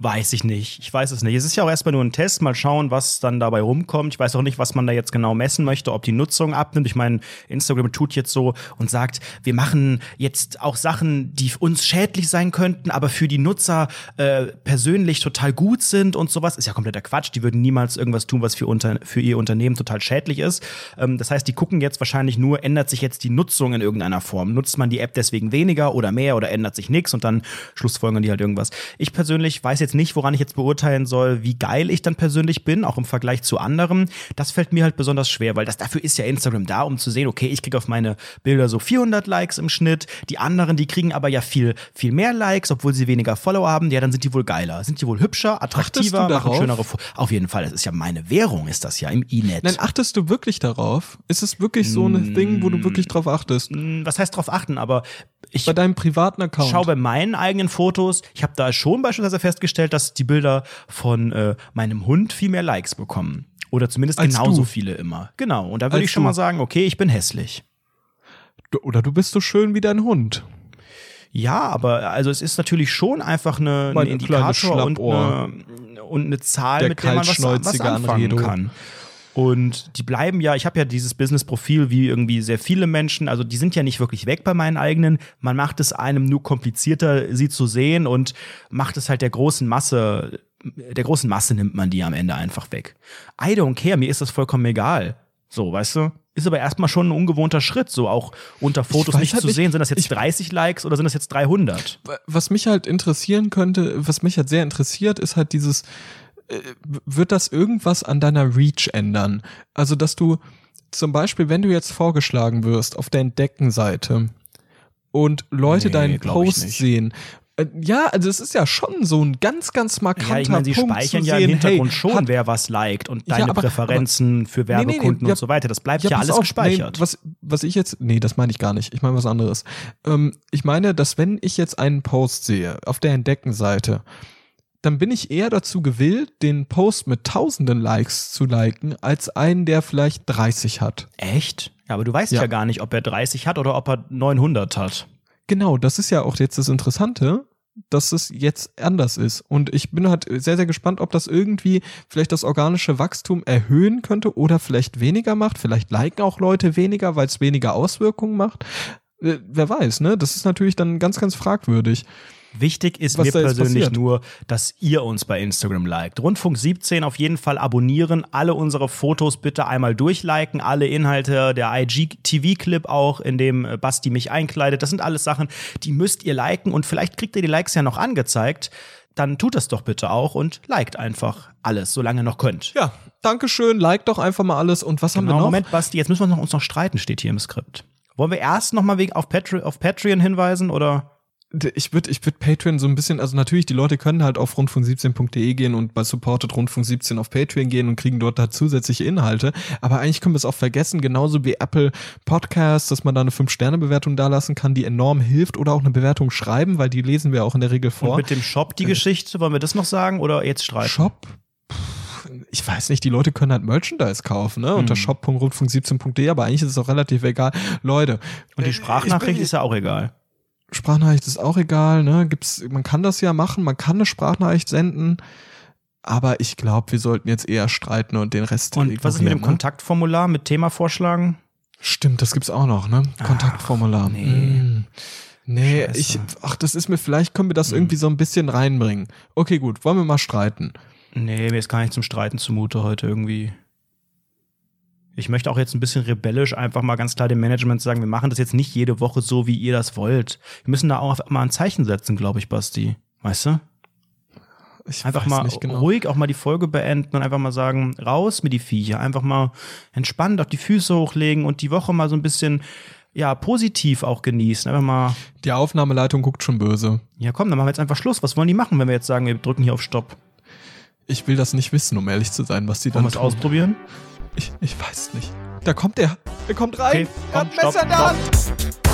Weiß ich nicht. Ich weiß es nicht. Es ist ja auch erstmal nur ein Test. Mal schauen, was dann dabei rumkommt. Ich weiß auch nicht, was man da jetzt genau messen möchte, ob die Nutzung abnimmt. Ich meine, Instagram tut jetzt so und sagt, wir machen jetzt auch Sachen, die uns schädlich sein könnten, aber für die Nutzer äh, persönlich total gut sind und sowas. Ist ja kompletter Quatsch. Die würden niemals irgendwas tun, was für, unter, für ihr Unternehmen total schädlich ist. Ähm, das heißt, die gucken jetzt wahrscheinlich nur, ändert sich jetzt die Nutzung in irgendeiner Form. Nutzt man die App deswegen weniger oder mehr oder ändert sich nichts und dann schlussfolgern die halt irgendwas. Ich persönlich persönlich weiß jetzt nicht, woran ich jetzt beurteilen soll, wie geil ich dann persönlich bin, auch im Vergleich zu anderen. Das fällt mir halt besonders schwer, weil das dafür ist ja Instagram da, um zu sehen, okay, ich kriege auf meine Bilder so 400 Likes im Schnitt. Die anderen, die kriegen aber ja viel, viel mehr Likes, obwohl sie weniger Follower haben. Ja, dann sind die wohl geiler. Sind die wohl hübscher, attraktiver, machen schönere Fo Auf jeden Fall. Das ist ja meine Währung, ist das ja im E-Net. Nein, achtest du wirklich darauf? Ist es wirklich so ein Ding, wo du wirklich drauf achtest? Hm, Was heißt drauf achten? Aber ich Bei deinem privaten Account? schau bei meinen eigenen Fotos. Ich habe da schon beispielsweise festgestellt, dass die Bilder von äh, meinem Hund viel mehr Likes bekommen. Oder zumindest Als genauso du. viele immer. Genau. Und da würde ich schon du. mal sagen, okay, ich bin hässlich. Du- Oder du bist so schön wie dein Hund. Ja, aber also es ist natürlich schon einfach eine, ein Indikator und eine, und eine Zahl, Der mit der man was, was anfangen Anredo. kann. Und die bleiben ja, ich habe ja dieses Business-Profil wie irgendwie sehr viele Menschen, also die sind ja nicht wirklich weg bei meinen eigenen. Man macht es einem nur komplizierter, sie zu sehen und macht es halt der großen Masse, der großen Masse nimmt man die am Ende einfach weg. I don't care, mir ist das vollkommen egal. So, weißt du? Ist aber erstmal schon ein ungewohnter Schritt, so auch unter Fotos nicht halt zu nicht- sehen. Sind das jetzt ich- 30 Likes oder sind das jetzt 300? Was mich halt interessieren könnte, was mich halt sehr interessiert, ist halt dieses, wird das irgendwas an deiner Reach ändern? Also, dass du zum Beispiel, wenn du jetzt vorgeschlagen wirst auf der Entdecken-Seite und Leute Nee, deinen Post sehen, äh, ja, also es ist ja schon so ein ganz, ganz markanter Ja, ich meine, sie Punkt speichern ja sehen, im Hintergrund hey, schon, wer was liked und Ja, deine aber- Präferenzen für Nee, nee, nee, Werbekunden ja, und so weiter. Das bleibt ja, pass alles auf, gespeichert. Nee, was, was ich jetzt, nee, das meine ich gar nicht. Ich meine was anderes. Ähm, ich meine, dass wenn ich jetzt einen Post sehe auf der Entdecken-Seite, dann bin ich eher dazu gewillt, den Post mit tausenden Likes zu liken, als einen, der vielleicht 30 hat. Echt? Ja, aber du weißt ja. Ja. gar nicht, ob er 30 hat oder ob er 900 hat. Genau, das ist ja auch jetzt das Interessante, dass es jetzt anders ist. Und ich bin halt sehr, sehr gespannt, ob das irgendwie vielleicht das organische Wachstum erhöhen könnte oder vielleicht weniger macht. Vielleicht liken auch Leute weniger, weil es weniger Auswirkungen macht. Äh, Wer weiß, ne? Das ist natürlich dann ganz, ganz fragwürdig. Wichtig ist Was mir persönlich nur, dass ihr uns bei Instagram liked. Rundfunk 17 auf jeden Fall abonnieren, alle unsere Fotos bitte einmal durchliken, alle Inhalte, der IGTV-Clip auch, in dem äh, Basti mich einkleidet. Das sind alles Sachen, die müsst ihr liken und vielleicht kriegt ihr die Likes ja noch angezeigt. Dann tut das doch bitte auch und liked einfach alles, solange ihr noch könnt. Ja, Dankeschön, like doch einfach mal alles. Und was haben Genau, wir noch? Moment, Basti, jetzt müssen wir noch, uns noch streiten, steht hier im Skript. Wollen wir erst noch mal wegen auf, Patre auf Patreon hinweisen oder? Ich würde ich würd Patreon so ein bisschen, also natürlich, die Leute können halt auf rundfunk17.de gehen und bei Supported Rundfunk 17 auf Patreon gehen und kriegen dort da zusätzliche Inhalte. Aber eigentlich können wir es auch vergessen, genauso wie Apple Podcasts, dass man da eine 5-Sterne-Bewertung da lassen kann, die enorm hilft oder auch eine Bewertung schreiben, weil die lesen wir auch in der Regel Und vor. mit dem Shop die Geschichte, wollen wir das noch sagen oder jetzt streiten? Shop? Ich weiß nicht, die Leute können halt Merchandise kaufen, ne? Unter Hm. shop.rundfunk17.de, aber eigentlich ist es auch relativ egal. Leute. Und äh, die ich Sprachnachricht bin- ist ja auch egal. Sprachnachricht ist auch egal, ne? Gibt's, man kann das ja machen, man kann eine Sprachnachricht senden, aber ich glaube, wir sollten jetzt eher streiten und den Rest Und was ist mit dem ne? Kontaktformular mit Thema vorschlagen? Stimmt, das gibt's auch noch, ne? Kontaktformular. nee. Mm. Nee, Scheiße. ich, ach, das ist mir, vielleicht können wir das irgendwie so ein bisschen reinbringen. Okay, gut, wollen wir mal streiten. Nee, mir ist gar nicht zum Streiten zumute heute irgendwie. Ich möchte auch jetzt ein bisschen rebellisch einfach mal ganz klar dem Management sagen, wir machen das jetzt nicht jede Woche so, wie ihr das wollt. Wir müssen da auch mal ein Zeichen setzen, glaube ich, Basti. Weißt du? Ich Einfach mal genau. ruhig auch mal die Folge beenden und einfach mal sagen, raus mit die Viecher. Einfach mal entspannt auf die Füße hochlegen und die Woche mal so ein bisschen, ja, positiv auch genießen. Einfach mal, Die Aufnahmeleitung guckt schon böse. ja komm, dann machen wir jetzt einfach Schluss. Was wollen die machen, wenn wir jetzt sagen, wir drücken hier auf Stopp? Ich will das nicht wissen, um ehrlich zu sein, was die Wollen dann wir es ausprobieren? Ich, ich weiß nicht. Da kommt er. Er kommt rein. Okay, er komm, hat Messer stopp, in der. Hand.